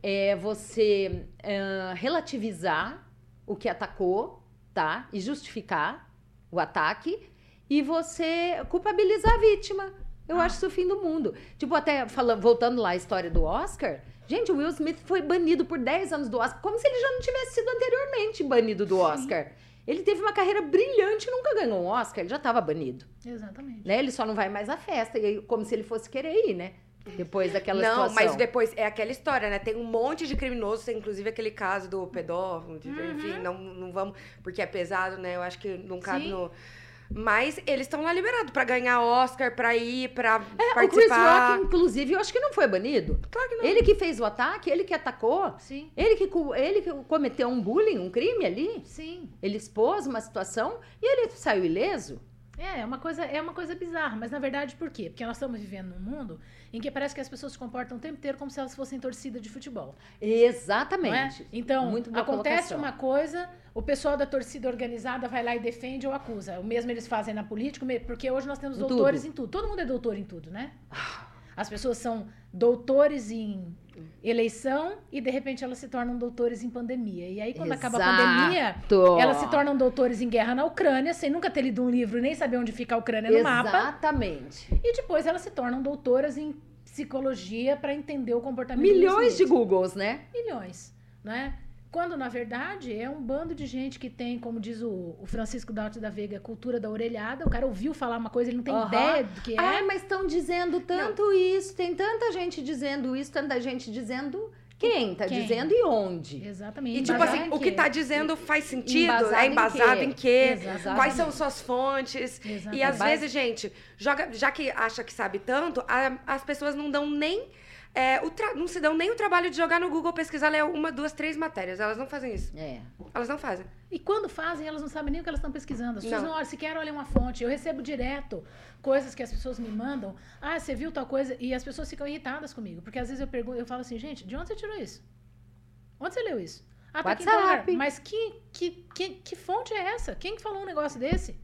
Speaker 2: é você ah, relativizar o que atacou, tá? E justificar o ataque e você culpabilizar a vítima. Eu
Speaker 4: Ah.
Speaker 2: acho isso o fim do mundo. Tipo, até falando, voltando lá à história do Oscar, gente, o Will Smith foi banido por 10 anos do Oscar, como se ele já não tivesse sido anteriormente banido do
Speaker 4: Sim.
Speaker 2: Oscar. Ele teve uma carreira brilhante e nunca ganhou um Oscar, ele já estava banido
Speaker 4: Exatamente.
Speaker 2: né? Ele só não vai mais à festa, e aí, como se ele fosse querer ir, né? Depois daquela
Speaker 3: Não,
Speaker 2: situação.
Speaker 3: mas depois é aquela história, né? Tem um monte de criminosos, inclusive aquele caso do pedófilo,
Speaker 2: Uhum.
Speaker 3: enfim, não, não vamos, porque é pesado, né? Eu acho que não cabe
Speaker 4: Sim.
Speaker 3: no. Mas eles estão lá liberados pra ganhar Oscar, pra ir, pra
Speaker 2: É, o Chris
Speaker 3: participar.
Speaker 2: Rock, inclusive, eu acho que não foi banido.
Speaker 3: Claro que não.
Speaker 2: Ele que fez o ataque, ele que atacou,
Speaker 4: Sim,
Speaker 2: ele que, ele que cometeu um bullying, um crime ali.
Speaker 4: sim.
Speaker 2: Ele expôs uma situação e ele saiu ileso.
Speaker 4: É, é uma coisa, é uma coisa bizarra, mas na verdade por quê? Porque nós estamos vivendo num mundo em que parece que as pessoas se comportam o tempo inteiro como se elas fossem torcida de futebol. Não é?
Speaker 2: Exatamente.
Speaker 4: Então, acontece
Speaker 2: colocação.
Speaker 4: uma coisa, o pessoal da torcida organizada vai lá e defende ou acusa. O mesmo eles fazem na política, porque hoje nós temos
Speaker 2: Em
Speaker 4: doutores
Speaker 2: tudo.
Speaker 4: em tudo. Todo mundo é doutor em tudo, né? As pessoas são doutores em eleição e de repente elas se tornam doutores em pandemia. E aí quando acaba a pandemia,
Speaker 2: Exato.
Speaker 4: elas se tornam doutores em guerra na Ucrânia, sem nunca ter lido um livro nem saber onde fica a Ucrânia no mapa.
Speaker 2: Exatamente.
Speaker 4: E depois elas se tornam doutoras em psicologia para entender o comportamento
Speaker 2: Milhões de. Googles, né?
Speaker 4: milhões, né? Quando, na verdade, é um bando de gente que tem, como diz o, o Francisco Daute da Veiga, cultura da orelhada. O cara ouviu falar uma coisa, ele não tem
Speaker 2: Aham.
Speaker 4: ideia do que é.
Speaker 2: Ah, mas estão dizendo tanto isso, tem tanta gente dizendo isso, tanta gente dizendo quem tá
Speaker 4: Quem?
Speaker 2: dizendo e onde.
Speaker 4: Exatamente.
Speaker 3: E tipo assim,
Speaker 4: em
Speaker 3: o que tá dizendo faz sentido,
Speaker 2: Embasado
Speaker 3: é
Speaker 2: em
Speaker 3: embasado
Speaker 2: quê?
Speaker 3: em quê? Quais são suas fontes?
Speaker 4: Exatamente.
Speaker 3: E às vezes, gente, joga, já que acha que sabe tanto, a- as pessoas não dão nem. É, o tra- não se dão nem o trabalho de jogar no Google, pesquisar, ler uma, duas, três matérias. Elas não fazem isso.
Speaker 2: É.
Speaker 3: Elas não fazem.
Speaker 4: E quando fazem, elas não sabem nem o que elas estão pesquisando. As pessoas
Speaker 3: Não.
Speaker 4: não, olham, sequer olham uma fonte. Eu recebo direto coisas que as pessoas me mandam. Ah, você viu tal coisa? E as pessoas ficam irritadas comigo. Porque às vezes eu pergunto, eu falo assim, gente, de onde você tirou isso? Onde você leu isso? Ah, tá aqui
Speaker 2: WhatsApp.
Speaker 4: Mas que, que, que, que fonte é essa? Quem que falou um negócio desse?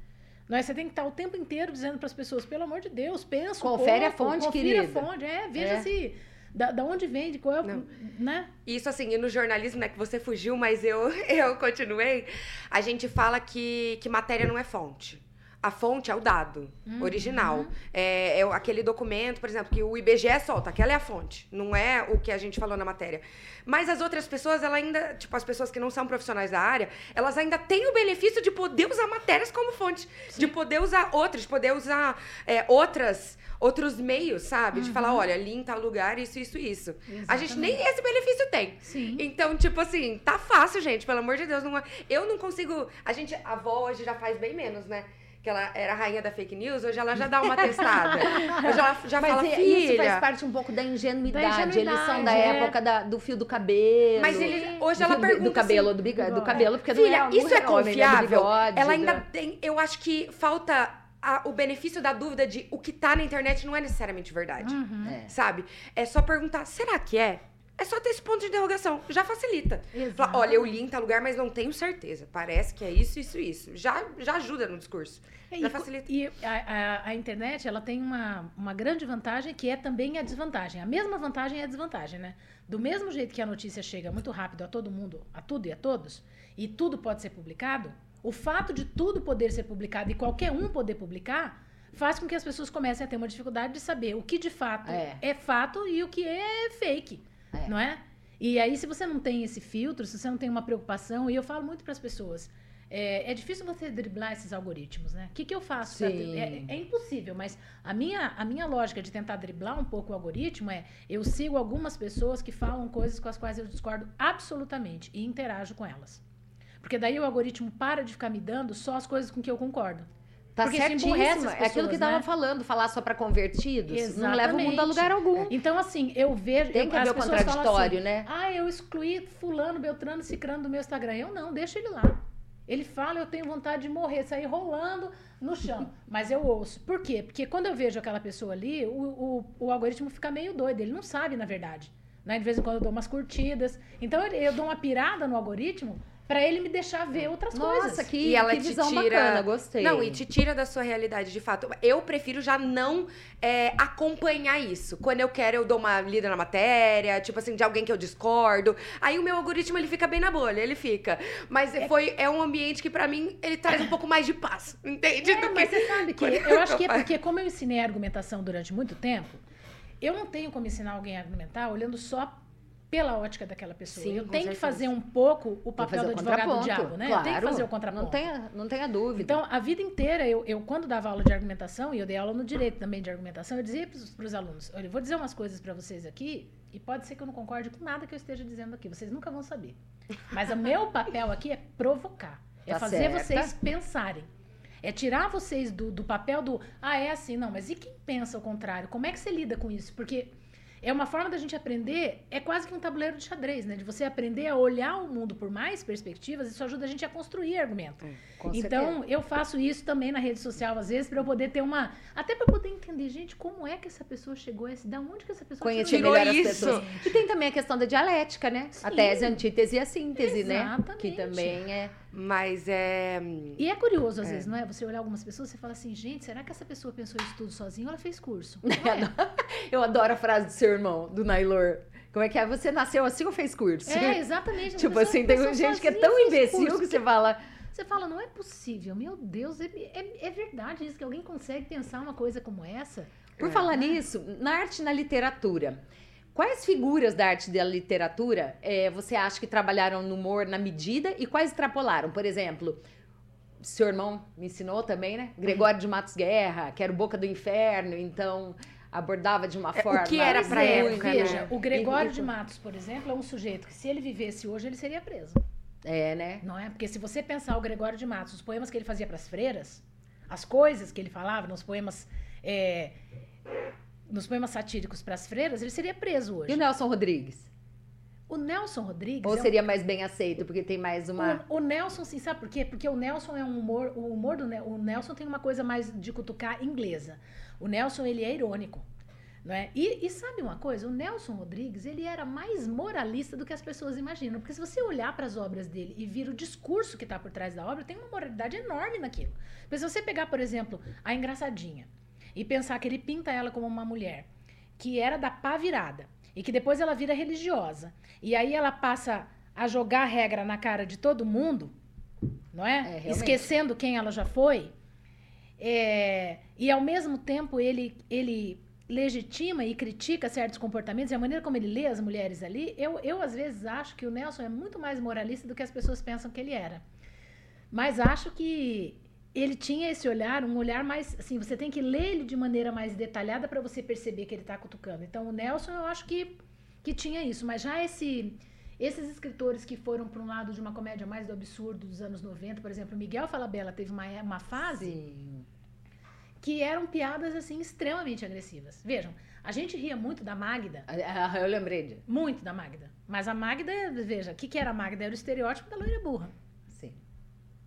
Speaker 4: Não é? Você tem que estar o tempo inteiro dizendo para as pessoas, pelo amor de Deus, pensa um
Speaker 2: Confere a
Speaker 4: pouco,
Speaker 2: fonte,
Speaker 4: confira
Speaker 2: querida.
Speaker 4: a fonte, é, veja
Speaker 2: É.
Speaker 4: se da, da onde vem, de qual é, o-
Speaker 3: Não.
Speaker 4: né?
Speaker 3: Isso, assim, e no jornalismo, né, que você fugiu, mas eu, [LAUGHS] eu continuei, a gente fala que, que matéria não é fonte. A fonte é o dado
Speaker 4: Uhum.
Speaker 3: original. É, é aquele documento, por exemplo, que o IBGE solta, aquela é a fonte. Não é o que a gente falou na matéria. Mas as outras pessoas, ela ainda, tipo, as pessoas que não são profissionais da área, elas ainda têm o benefício de poder usar matérias como fonte. De poder usar outras, de poder usar é, outras, outros meios, sabe? De falar, olha, ali em tal lugar, isso, isso, isso. A gente nem esse benefício tem.
Speaker 4: Sim.
Speaker 3: Então, tipo assim, tá fácil, gente, pelo amor de Deus. Não, é- eu não consigo. A gente, a avó hoje já faz bem menos, né? Que ela era a rainha da fake news, hoje ela já dá uma testada. [LAUGHS] Hoje ela já
Speaker 2: Mas
Speaker 3: fala,
Speaker 2: e-
Speaker 3: filha.
Speaker 2: isso faz parte um pouco da ingenuidade.
Speaker 4: Da
Speaker 2: Eles são da
Speaker 4: ingenuidade, é.
Speaker 2: época da- do fio do cabelo.
Speaker 3: Mas ele, hoje ela
Speaker 2: do-
Speaker 3: pergunta
Speaker 2: do cabelo,
Speaker 3: assim,
Speaker 2: do, biga- do cabelo, porque não
Speaker 3: Filha,
Speaker 2: é
Speaker 3: isso é
Speaker 2: homem, né?
Speaker 3: Confiável?
Speaker 2: bigode,
Speaker 3: ela ainda
Speaker 2: da-
Speaker 3: tem. Eu acho que falta a- o benefício da dúvida de o que tá na internet não é necessariamente verdade.
Speaker 4: Uhum.
Speaker 2: É.
Speaker 3: Sabe? É só perguntar, será que é? É só ter esse ponto de interrogação. Já facilita.
Speaker 4: Exato.
Speaker 3: olha, eu li em tal lugar, mas não tenho certeza. Parece que é isso, isso, isso. Já, já ajuda no discurso.
Speaker 4: É,
Speaker 3: Já
Speaker 4: e,
Speaker 3: facilita.
Speaker 4: e a, a- a internet, ela tem uma, uma grande vantagem que é também a desvantagem. A mesma vantagem é a desvantagem, né? Do mesmo jeito que a notícia chega muito rápido a todo mundo, a tudo e a todos, e tudo pode ser publicado, o fato de tudo poder ser publicado e qualquer um poder publicar faz com que as pessoas comecem a ter uma dificuldade de saber o que de fato
Speaker 2: É.
Speaker 4: é, fato e o que é fake,
Speaker 2: É.
Speaker 4: não é? E aí, se você não tem esse filtro, se você não tem uma preocupação, e eu falo muito para as pessoas, é, é difícil você driblar esses algoritmos, né? O que, que eu faço? pra é, é impossível, mas a minha, a minha lógica de tentar driblar um pouco o algoritmo é eu sigo algumas pessoas que falam coisas com as quais eu discordo absolutamente e interajo com elas. Porque daí o algoritmo para de ficar me dando só as coisas com que eu concordo.
Speaker 2: Tá
Speaker 4: Porque isso
Speaker 2: certíssimo.
Speaker 4: emburrece as
Speaker 2: É aquilo que
Speaker 4: pessoas,
Speaker 2: tava
Speaker 4: né?
Speaker 2: falando, falar só pra convertidos. Não leva o mundo a
Speaker 4: Exatamente.
Speaker 2: lugar algum.
Speaker 4: Então, assim, eu vejo.
Speaker 2: Tem que haver o
Speaker 4: pessoas
Speaker 2: contraditório,
Speaker 4: assim,
Speaker 2: né?
Speaker 4: Ah, eu excluí fulano, beltrano, cicrano do meu Instagram. Eu não, deixa ele lá. Ele fala, eu tenho vontade de morrer, sair rolando no chão. [LAUGHS] Mas eu ouço. Por quê? Porque quando eu vejo aquela pessoa ali, o, o, o algoritmo fica meio doido. Ele não sabe, na verdade. Né? De vez em quando eu dou umas curtidas. Então eu dou uma pirada no algoritmo para ele me deixar ver outras
Speaker 2: Nossa,
Speaker 4: coisas.
Speaker 2: que,
Speaker 3: E ela
Speaker 2: que
Speaker 3: te
Speaker 2: visão
Speaker 3: tira-
Speaker 2: bacana, gostei.
Speaker 3: Não, e te tira da sua realidade de fato. Eu prefiro já não é, acompanhar isso. Quando eu quero, eu dou uma lida na matéria, tipo assim, de alguém que eu discordo. Aí o meu algoritmo ele fica bem na bolha, ele fica. Mas foi, é um ambiente que pra mim ele traz um pouco mais de paz, [LAUGHS] entende?
Speaker 4: É,
Speaker 3: Do
Speaker 4: mas
Speaker 3: que-
Speaker 4: você sabe [LAUGHS] que eu acho que é porque, como eu ensinei argumentação durante muito tempo, eu não tenho como ensinar alguém a argumentar olhando só pela ótica daquela pessoa.
Speaker 3: Sim,
Speaker 4: eu tenho que fazer um pouco o papel do advogado do diabo, né?
Speaker 2: Claro,
Speaker 4: Eu tenho que fazer o contraponto.
Speaker 2: Não tenha, não tenha dúvida.
Speaker 4: Então, a vida inteira, eu, eu quando dava aula de argumentação, e eu dei aula no direito também de argumentação, eu dizia para os alunos: olha, eu vou dizer umas coisas para vocês aqui, e pode ser que eu não concorde com nada que eu esteja dizendo aqui, vocês nunca vão saber. Mas o meu papel aqui é provocar, é
Speaker 2: Tá
Speaker 4: fazer
Speaker 2: certa.
Speaker 4: vocês pensarem. É tirar vocês do, do papel do, ah, é assim, não, mas e quem pensa o contrário? Como é que você lida com isso? Porque é uma forma da gente aprender, é quase que um tabuleiro de xadrez, né? De você aprender a olhar o mundo por mais perspectivas, isso ajuda a gente a construir argumento.
Speaker 2: Com
Speaker 4: Então, eu faço isso também na rede social, às vezes, para eu poder ter uma. Até para poder entender, gente, como é que essa pessoa chegou a esse. Da onde que essa pessoa
Speaker 2: Conhecer
Speaker 3: Tirou isso.
Speaker 2: pessoas. E tem também a questão da dialética, né? A
Speaker 4: Sim.
Speaker 2: tese, a antítese e a síntese, né?
Speaker 4: Exatamente.
Speaker 2: Que também é.
Speaker 3: Mas é.
Speaker 4: E é curioso, às vezes, não é? Você olhar algumas pessoas e fala assim, gente, será que essa pessoa pensou isso tudo sozinha ou ela fez curso? [LAUGHS] É?
Speaker 2: Eu adoro a frase do seu irmão, do Nailor. Como é que é? Você nasceu assim ou fez curso?
Speaker 4: É, exatamente.
Speaker 2: tipo assim, tem gente que é
Speaker 4: sozinha
Speaker 2: tão imbecil
Speaker 4: curso.
Speaker 2: que você fala.
Speaker 4: Você fala, não é possível, meu Deus, é, é, é verdade isso, que alguém consegue pensar uma coisa como essa?
Speaker 2: Por falar nisso, na arte e na literatura, quais figuras da arte e da literatura eh, você acha que trabalharam no humor na medida e quais extrapolaram? Por exemplo, seu irmão me ensinou também, né? Gregório de Matos Guerra, que era o Boca do Inferno, então abordava de uma
Speaker 3: É, o
Speaker 2: forma.
Speaker 3: que era pra
Speaker 4: é,
Speaker 3: época, né?
Speaker 4: Veja, o Gregório
Speaker 2: E- e-
Speaker 4: de Matos, por exemplo, é um sujeito que se ele vivesse hoje, ele seria preso.
Speaker 2: É, né?
Speaker 4: Não é? Porque se você pensar o Gregório de Matos, os poemas que ele fazia para as freiras, as coisas que ele falava nos poemas, é, nos poemas satíricos para as freiras, ele seria preso
Speaker 2: E
Speaker 4: hoje.
Speaker 2: o Nelson Rodrigues?
Speaker 4: O Nelson Rodrigues
Speaker 2: Ou
Speaker 4: é um-
Speaker 2: seria mais bem aceito, porque tem mais uma.
Speaker 4: O, o Nelson, sim, sabe por quê? Porque o Nelson é um humor, o humor do o Nelson tem uma coisa mais de cutucar inglesa. O Nelson ele é irônico, não é? E, e sabe uma coisa? O Nelson Rodrigues ele era mais moralista do que as pessoas imaginam, porque se você olhar para as obras dele e vir o discurso que está por trás da obra, tem uma moralidade enorme naquilo. Mas se você pegar, por exemplo, a engraçadinha e pensar que ele pinta ela como uma mulher que era da pá virada e que depois ela vira religiosa e aí ela passa a jogar regra na cara de todo mundo, não
Speaker 2: É,
Speaker 4: é? Esquecendo quem ela já foi. É, e ao mesmo tempo ele ele legitima e critica certos comportamentos e a maneira como ele lê as mulheres ali, eu, eu às vezes acho que o Nelson é muito mais moralista do que as pessoas pensam que ele era. Mas acho que ele tinha esse olhar, um olhar mais. Assim, você tem que ler ele de maneira mais detalhada para você perceber que ele está cutucando. Então, o Nelson, eu acho que, que tinha isso. Mas já esse, esses escritores que foram para um lado de uma comédia mais do absurdo dos anos 90, por exemplo, Miguel Falabella teve uma, uma fase
Speaker 2: Sim.
Speaker 4: que eram piadas assim extremamente agressivas. Vejam, a gente ria muito da Magda,
Speaker 2: Ah, Eu lembrei de.
Speaker 4: muito da Magda. Mas a Magda, veja, o que, que era a Magda? Era o estereótipo da loira burra.
Speaker 2: Sim.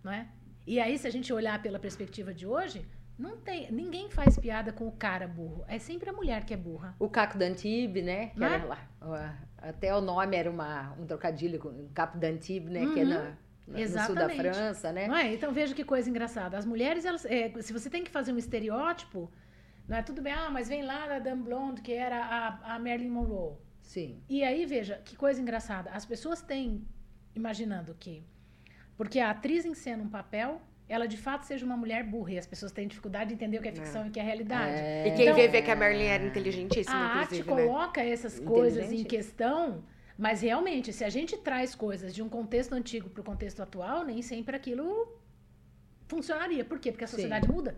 Speaker 4: não é? E aí, se a gente olhar pela perspectiva de hoje, não tem, ninguém faz piada com o cara burro. É sempre a mulher que é burra.
Speaker 2: O Caco D'Antibes, né? Que era
Speaker 4: é?
Speaker 2: lá. Até o nome era uma, um trocadilho com o Capo D'Antibes, né? Que é
Speaker 4: Uhum.
Speaker 2: na, na- no sul da. França, né?
Speaker 4: Não é? Então veja que coisa engraçada. As mulheres, elas, é, se você tem que fazer um estereótipo, não é tudo bem, ah, mas vem lá da Dame Blonde, que era a, a Marilyn Monroe.
Speaker 2: Sim.
Speaker 4: E aí, veja, que coisa engraçada. As pessoas têm, imaginando que, porque a atriz encena um papel, ela de fato seja uma mulher burra. E as pessoas têm dificuldade de entender o que é ficção e o que é realidade.
Speaker 2: É.
Speaker 3: E quem
Speaker 4: Então-
Speaker 3: vê vê que a Marilyn era inteligentíssima,
Speaker 4: A arte
Speaker 3: né?
Speaker 4: coloca essas coisas em questão, mas realmente, se a gente traz coisas de um contexto antigo para o contexto atual, nem sempre aquilo funcionaria. Por quê? Porque a
Speaker 2: Sim.
Speaker 4: sociedade muda.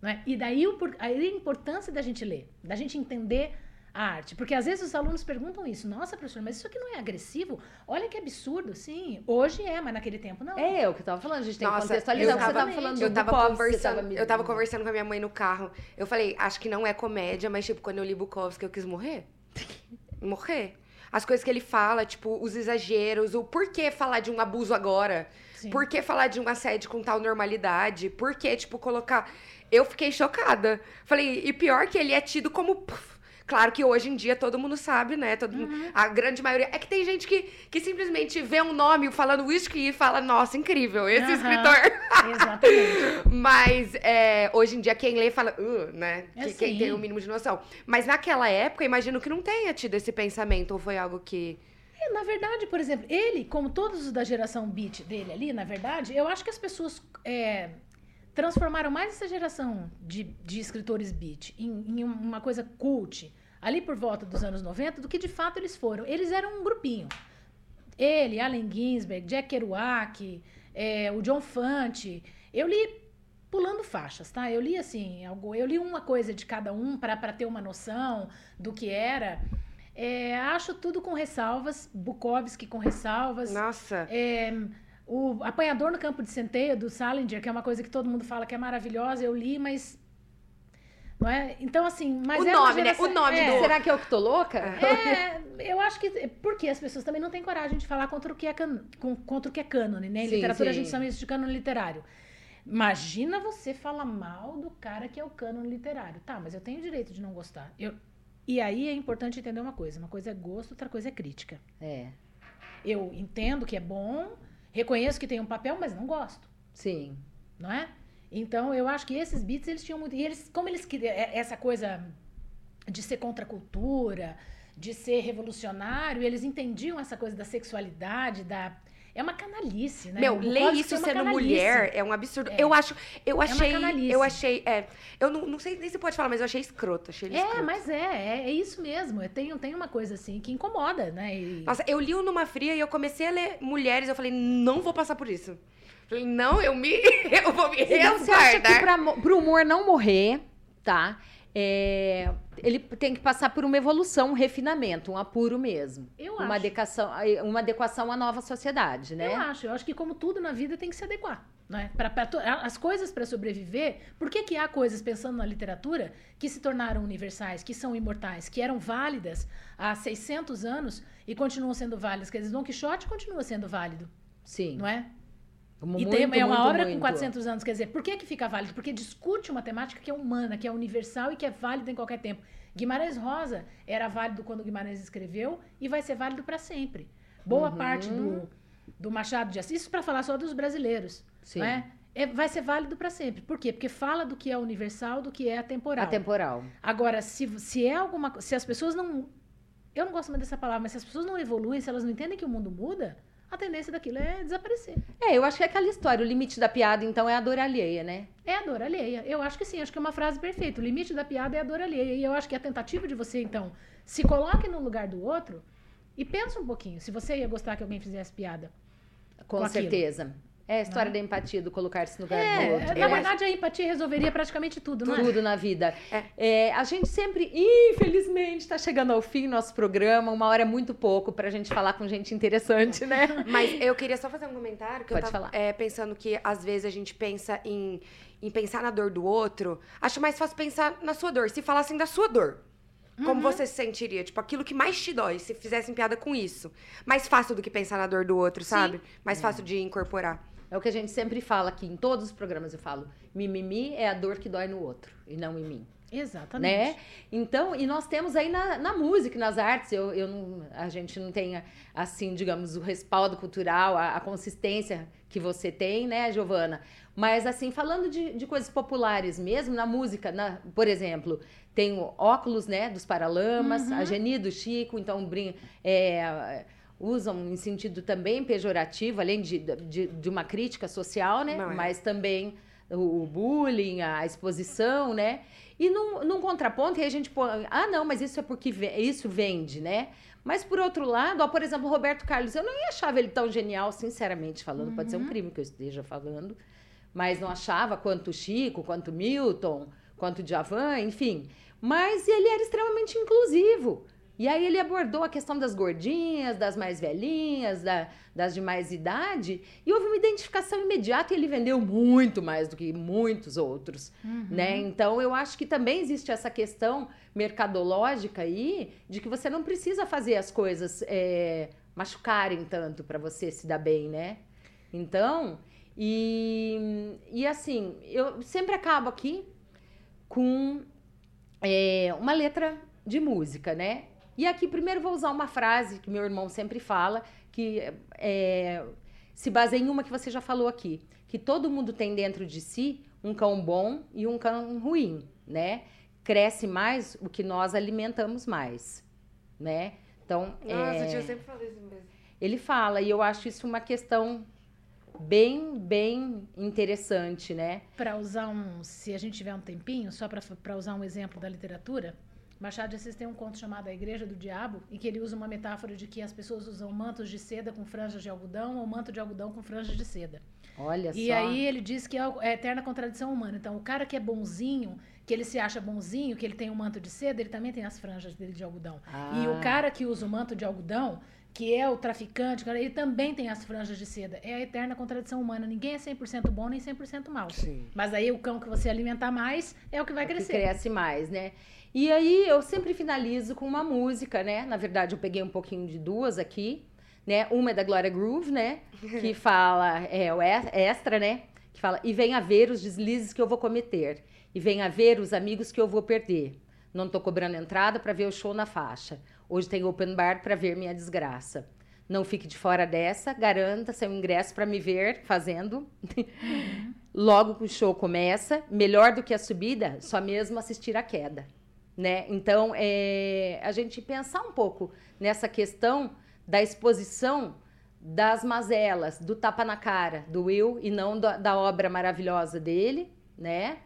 Speaker 4: Não é? E daí a importância da gente ler, da gente entender a arte. Porque às vezes os alunos perguntam isso. Nossa, professor, mas isso aqui não é agressivo? Olha que absurdo. Sim, hoje é, mas naquele tempo não.
Speaker 2: É, o que eu tava falando, a gente tem que
Speaker 3: Nossa,
Speaker 2: contextualizar
Speaker 3: eu
Speaker 2: o que você
Speaker 3: tava-
Speaker 2: tava falando
Speaker 3: Eu tava,
Speaker 2: Bukowski,
Speaker 3: conversando,
Speaker 2: tava me-
Speaker 3: eu tava conversando com a minha mãe no carro. Eu falei, acho que não é comédia, mas tipo, quando eu li Bukowski, eu quis morrer. [LAUGHS] morrer. As coisas que ele fala, tipo, os exageros, o porquê falar de um abuso agora.
Speaker 4: Sim.
Speaker 3: Por que falar de um assédio com tal normalidade? Por que, tipo, colocar. Eu fiquei chocada. Falei, e pior que ele é tido como. puf, claro que hoje em dia todo mundo sabe, né? Todo
Speaker 4: Uhum.
Speaker 3: a grande maioria. É que tem gente que, que simplesmente vê um nome falando whisky e fala, nossa, incrível, esse
Speaker 4: Aham.
Speaker 3: escritor.
Speaker 4: Exatamente. [LAUGHS]
Speaker 3: Mas é, hoje em dia quem lê fala, uh, né?
Speaker 4: É
Speaker 3: Que, quem
Speaker 4: sim.
Speaker 3: tem o mínimo de noção. Mas naquela época, imagino que não tenha tido esse pensamento, ou foi algo que.
Speaker 4: É, na verdade, por exemplo, ele, como todos os da geração beat dele ali, na verdade, eu acho que as pessoas é, transformaram mais essa geração de, de escritores beat em, em uma coisa cult, ali por volta dos anos 90, do que de fato eles foram. Eles eram um grupinho. Ele, Allen Ginsberg, Jack Kerouac, é, o John Fante. Eu li pulando faixas, tá? Eu li assim, algo, eu li uma coisa de cada um para ter uma noção do que era. É, acho tudo com ressalvas, Bukowski com ressalvas.
Speaker 3: Nossa.
Speaker 4: É, o Apanhador no Campo de Centeio, do Salinger, que é uma coisa que todo mundo fala que é maravilhosa, eu li, mas. Não é? Então, assim. Mas
Speaker 3: O
Speaker 4: uma
Speaker 3: nome, né?
Speaker 4: geração-
Speaker 3: O nome
Speaker 4: é,
Speaker 3: do-
Speaker 2: Será que eu que tô louca?
Speaker 4: é, eu acho que. Porque as pessoas também não têm coragem de falar contra o que é, can, contra o que é cânone, né? Em
Speaker 2: Sim,
Speaker 4: literatura a
Speaker 2: sim.
Speaker 4: gente chama isso de cânone literário. Imagina você falar mal do cara que é o cânone literário. Tá, mas eu tenho o direito de não gostar. Eu, e aí é importante entender uma coisa: uma coisa é gosto, outra coisa é crítica.
Speaker 2: É,
Speaker 4: Eu entendo que é bom, reconheço que tem um papel, mas não gosto
Speaker 2: sim.
Speaker 4: não é? Então, eu acho que esses beats, eles tinham muito... E eles, como eles queriam... é- Essa coisa de ser contra a cultura, de ser revolucionário, eles entendiam essa coisa da sexualidade, da... É uma canalice, né?
Speaker 3: Meu, ler isso
Speaker 4: é uma
Speaker 3: sendo
Speaker 4: canalice.
Speaker 3: mulher é um absurdo.
Speaker 4: É.
Speaker 3: Eu acho. Eu
Speaker 4: uma
Speaker 3: achei.
Speaker 4: canalice.
Speaker 3: eu achei. É, eu não, não sei nem se pode falar, mas eu achei escroto. Achei ele
Speaker 4: É,
Speaker 3: escroto.
Speaker 4: mas é, é, é isso mesmo. É, Tem, tem uma coisa assim que incomoda, né? E-
Speaker 3: Nossa, eu li o Numa Fria e eu comecei a ler mulheres. Eu falei, não vou passar por isso. Falei, não, eu me. [LAUGHS] Eu vou me
Speaker 2: Então, você acha que
Speaker 3: resguardar.
Speaker 2: pra, pro humor não morrer, tá? é, ele tem que passar por uma evolução, um refinamento, um apuro mesmo.
Speaker 4: Eu
Speaker 2: uma
Speaker 4: acho.
Speaker 2: adequação, uma adequação à nova sociedade, né?
Speaker 4: Eu acho, eu acho que como tudo na vida tem que se adequar. Né? Pra, pra as coisas para sobreviver, por que, que há coisas, pensando na literatura, que se tornaram universais, que são imortais, que eram válidas há 600 anos e continuam sendo válidas? Quer dizer, Dom Quixote continua sendo válido,
Speaker 2: Sim.
Speaker 4: não é? E tem, é uma
Speaker 2: muito,
Speaker 4: obra
Speaker 2: muito.
Speaker 4: com 400 anos, quer dizer, por que, que fica válido? Porque discute uma temática que é humana, que é universal e que é válida em qualquer tempo. Guimarães Rosa era válido quando Guimarães escreveu e vai ser válido para sempre. Boa
Speaker 2: Uhum.
Speaker 4: parte do, do Machado de Assis, isso para falar só dos brasileiros,
Speaker 2: Sim.
Speaker 4: não é? Vai ser válido para sempre. Por quê? Porque fala do que é universal, do que é atemporal.
Speaker 2: Atemporal.
Speaker 4: Agora, se, se é alguma se as pessoas não. Eu não gosto muito dessa palavra, mas se as pessoas não evoluem, se elas não entendem que o mundo muda, a tendência daquilo é desaparecer.
Speaker 2: É, eu acho que é aquela história, o limite da piada, então, é a dor alheia, né?
Speaker 4: É a dor alheia. Eu acho que sim, acho que é uma frase perfeita. O limite da piada é a dor alheia. E eu acho que a tentativa de você, então, se coloque no lugar do outro e pensa um pouquinho. Se você ia gostar que alguém fizesse piada.
Speaker 2: Com,
Speaker 4: Com aquilo.
Speaker 2: É a história
Speaker 4: Não
Speaker 2: da empatia, do colocar-se no lugar do
Speaker 4: É,
Speaker 2: outro.
Speaker 4: na
Speaker 2: acho
Speaker 4: verdade, a empatia resolveria praticamente tudo, não é?
Speaker 2: tudo na vida.
Speaker 3: É.
Speaker 2: É, a gente sempre, infelizmente, está chegando ao fim nosso programa. Uma hora é muito pouco pra gente falar com gente interessante, né? [LAUGHS]
Speaker 3: Mas eu queria só fazer um comentário que
Speaker 2: Pode
Speaker 3: eu tava
Speaker 2: falar.
Speaker 3: é, pensando que às vezes a gente pensa em, em pensar na dor do outro. Acho mais fácil pensar na sua dor. Se falassem da sua dor. Como
Speaker 2: Uhum.
Speaker 3: você se sentiria? Tipo, aquilo que mais te dói, se fizessem piada com isso. Mais fácil do que pensar na dor do outro, sabe? Mais fácil de incorporar.
Speaker 2: É o que a gente sempre fala aqui, em todos os programas eu falo. Mimimi é a dor que dói no outro, e não em mim.
Speaker 4: Exatamente.
Speaker 2: né? Então, e nós temos aí na, na música, e nas artes, eu, eu não- a gente não tem, assim, digamos, o respaldo cultural, a, a consistência que você tem, né, Giovana? Mas, assim, falando de, de coisas populares mesmo, na música, na, por exemplo, tem o óculos, né, dos Paralamas,
Speaker 4: Uhum.
Speaker 2: a Geni do Chico, então, brin é, usam em sentido também pejorativo, além de, de, de uma crítica social, né?
Speaker 3: É.
Speaker 2: Mas também o, bullying, a exposição, né? E num, num contraponto, aí a gente põe, ah, não, mas isso é porque isso vende, né? Mas por outro lado, ó, por exemplo, Roberto Carlos, eu não achava ele tão genial, sinceramente falando, pode ser um crime que eu esteja falando, mas não achava quanto Chico, quanto Milton, quanto Djavan, enfim. Mas ele era extremamente inclusivo. E aí ele abordou a questão das gordinhas, das mais velhinhas, da- das de mais idade, e houve uma identificação imediata e ele vendeu muito mais do que muitos outros, né? Então eu acho que também existe essa questão mercadológica aí de que você não precisa fazer as coisas é, machucarem tanto para você se dar bem, né? Então, e, e assim, eu sempre acabo aqui com é, uma letra de música, né? E aqui primeiro vou usar uma frase que meu irmão sempre fala, que é, se baseia em uma que você já falou aqui, que todo mundo tem dentro de si um cão bom e um cão ruim, né? Cresce mais o que nós alimentamos mais, né? Então,
Speaker 3: Nossa,
Speaker 2: é,
Speaker 3: o tio sempre fala isso mesmo.
Speaker 2: ele fala e eu acho isso uma questão bem, bem interessante, né?
Speaker 4: Para usar um, se a gente tiver um tempinho, só para usar um exemplo da literatura, Machado de Assis tem um conto chamado A Igreja do Diabo, em que ele usa uma metáfora de que as pessoas usam mantos de seda com franjas de algodão ou manto de algodão com franjas de seda.
Speaker 2: Olha
Speaker 4: E
Speaker 2: só.
Speaker 4: aí ele diz que é a é eterna contradição humana. Então, o cara que é bonzinho, que ele se acha bonzinho, que ele tem um manto de seda, ele também tem as franjas dele de algodão. E o
Speaker 2: Ah.
Speaker 4: cara que usa o manto de algodão, que é o traficante, ele também tem as franjas de seda. É a eterna contradição humana. Ninguém é 100% bom nem 100% mal.
Speaker 3: Sim.
Speaker 4: Mas aí o cão que você alimentar mais é o que vai
Speaker 2: que
Speaker 4: crescer.
Speaker 2: cresce mais, né? E aí eu sempre finalizo com uma música, né? Na verdade, eu peguei um pouquinho de duas aqui, né? Uma é da Gloria Groove, né? Que [LAUGHS] fala, é o ex- extra, né? Que fala, e venha ver os deslizes que eu vou cometer, e venha ver os amigos que eu vou perder. Não tô cobrando entrada para ver o show na faixa. Hoje tem open bar para ver minha desgraça. Não fique de fora dessa, garanta seu ingresso para me ver fazendo. [LAUGHS] Logo que o show começa, melhor do que a subida, só mesmo assistir a queda, né? Então, é, a gente pensar um pouco nessa questão da exposição das mazelas, do tapa na cara do Will e não da, da obra maravilhosa dele, né?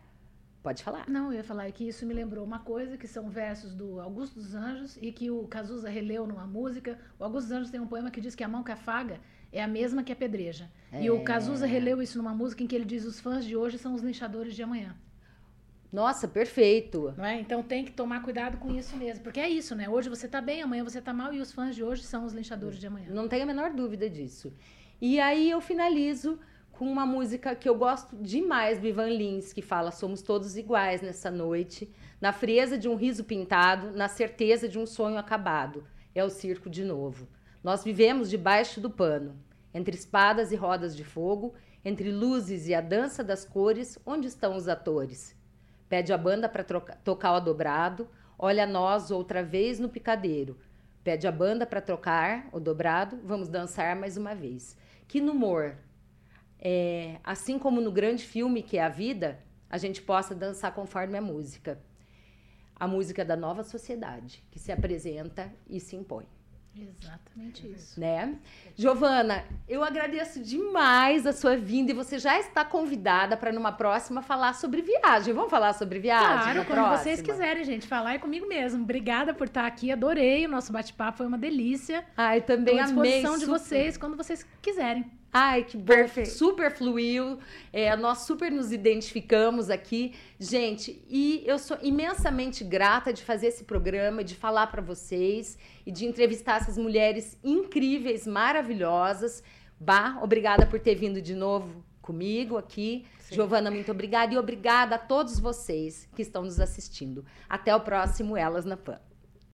Speaker 2: Pode falar.
Speaker 4: Não, eu ia falar que isso me lembrou uma coisa, que são versos do Augusto dos Anjos e que o Cazuza releu numa música. O Augusto dos Anjos tem um poema que diz que a mão que afaga é a mesma que a pedreja. E o Cazuza releu isso numa música em que ele diz os fãs de hoje são os linchadores de amanhã.
Speaker 2: Nossa, perfeito.
Speaker 4: É? Então tem que tomar cuidado com isso mesmo. Porque é isso, né? Hoje você tá bem, amanhã você tá mal e os fãs de hoje são os linchadores de amanhã.
Speaker 2: Não tenho a menor dúvida disso. E aí eu finalizo com uma música que eu gosto demais do Ivan Lins, que fala Somos todos iguais nessa noite, na frieza de um riso pintado, na certeza de um sonho acabado. É o circo de novo. Nós vivemos debaixo do pano, entre espadas e rodas de fogo, entre luzes e a dança das cores, onde estão os atores? Pede a banda para tocar o dobrado, olha nós outra vez no picadeiro. Pede a banda para trocar o dobrado, vamos dançar mais uma vez. Que no humor, é, assim como no grande filme que é a vida, a gente possa dançar conforme a música. A música da nova sociedade, que se apresenta e se impõe.
Speaker 4: Exatamente isso.
Speaker 2: Né? Giovana, eu agradeço demais a sua vinda e você já está convidada para numa próxima falar sobre viagem. Vamos falar sobre viagem?
Speaker 4: Claro, quando
Speaker 2: próxima?
Speaker 4: vocês quiserem, gente, falar é comigo mesmo. Obrigada por estar aqui, adorei o nosso bate-papo, foi uma delícia.
Speaker 2: Ai, também
Speaker 4: Estou à
Speaker 2: amei.
Speaker 4: disposição de
Speaker 2: super.
Speaker 4: vocês quando vocês quiserem.
Speaker 2: Ai, que bom.
Speaker 3: Perfeito.
Speaker 2: Super fluiu. É, nós super nos identificamos aqui. Gente, e eu sou imensamente grata de fazer esse programa, de falar para vocês e de entrevistar essas mulheres incríveis, maravilhosas. Bah, obrigada por ter vindo de novo comigo aqui. Giovana, muito obrigada. E obrigada a todos vocês que estão nos assistindo. Até o próximo Elas na Pan.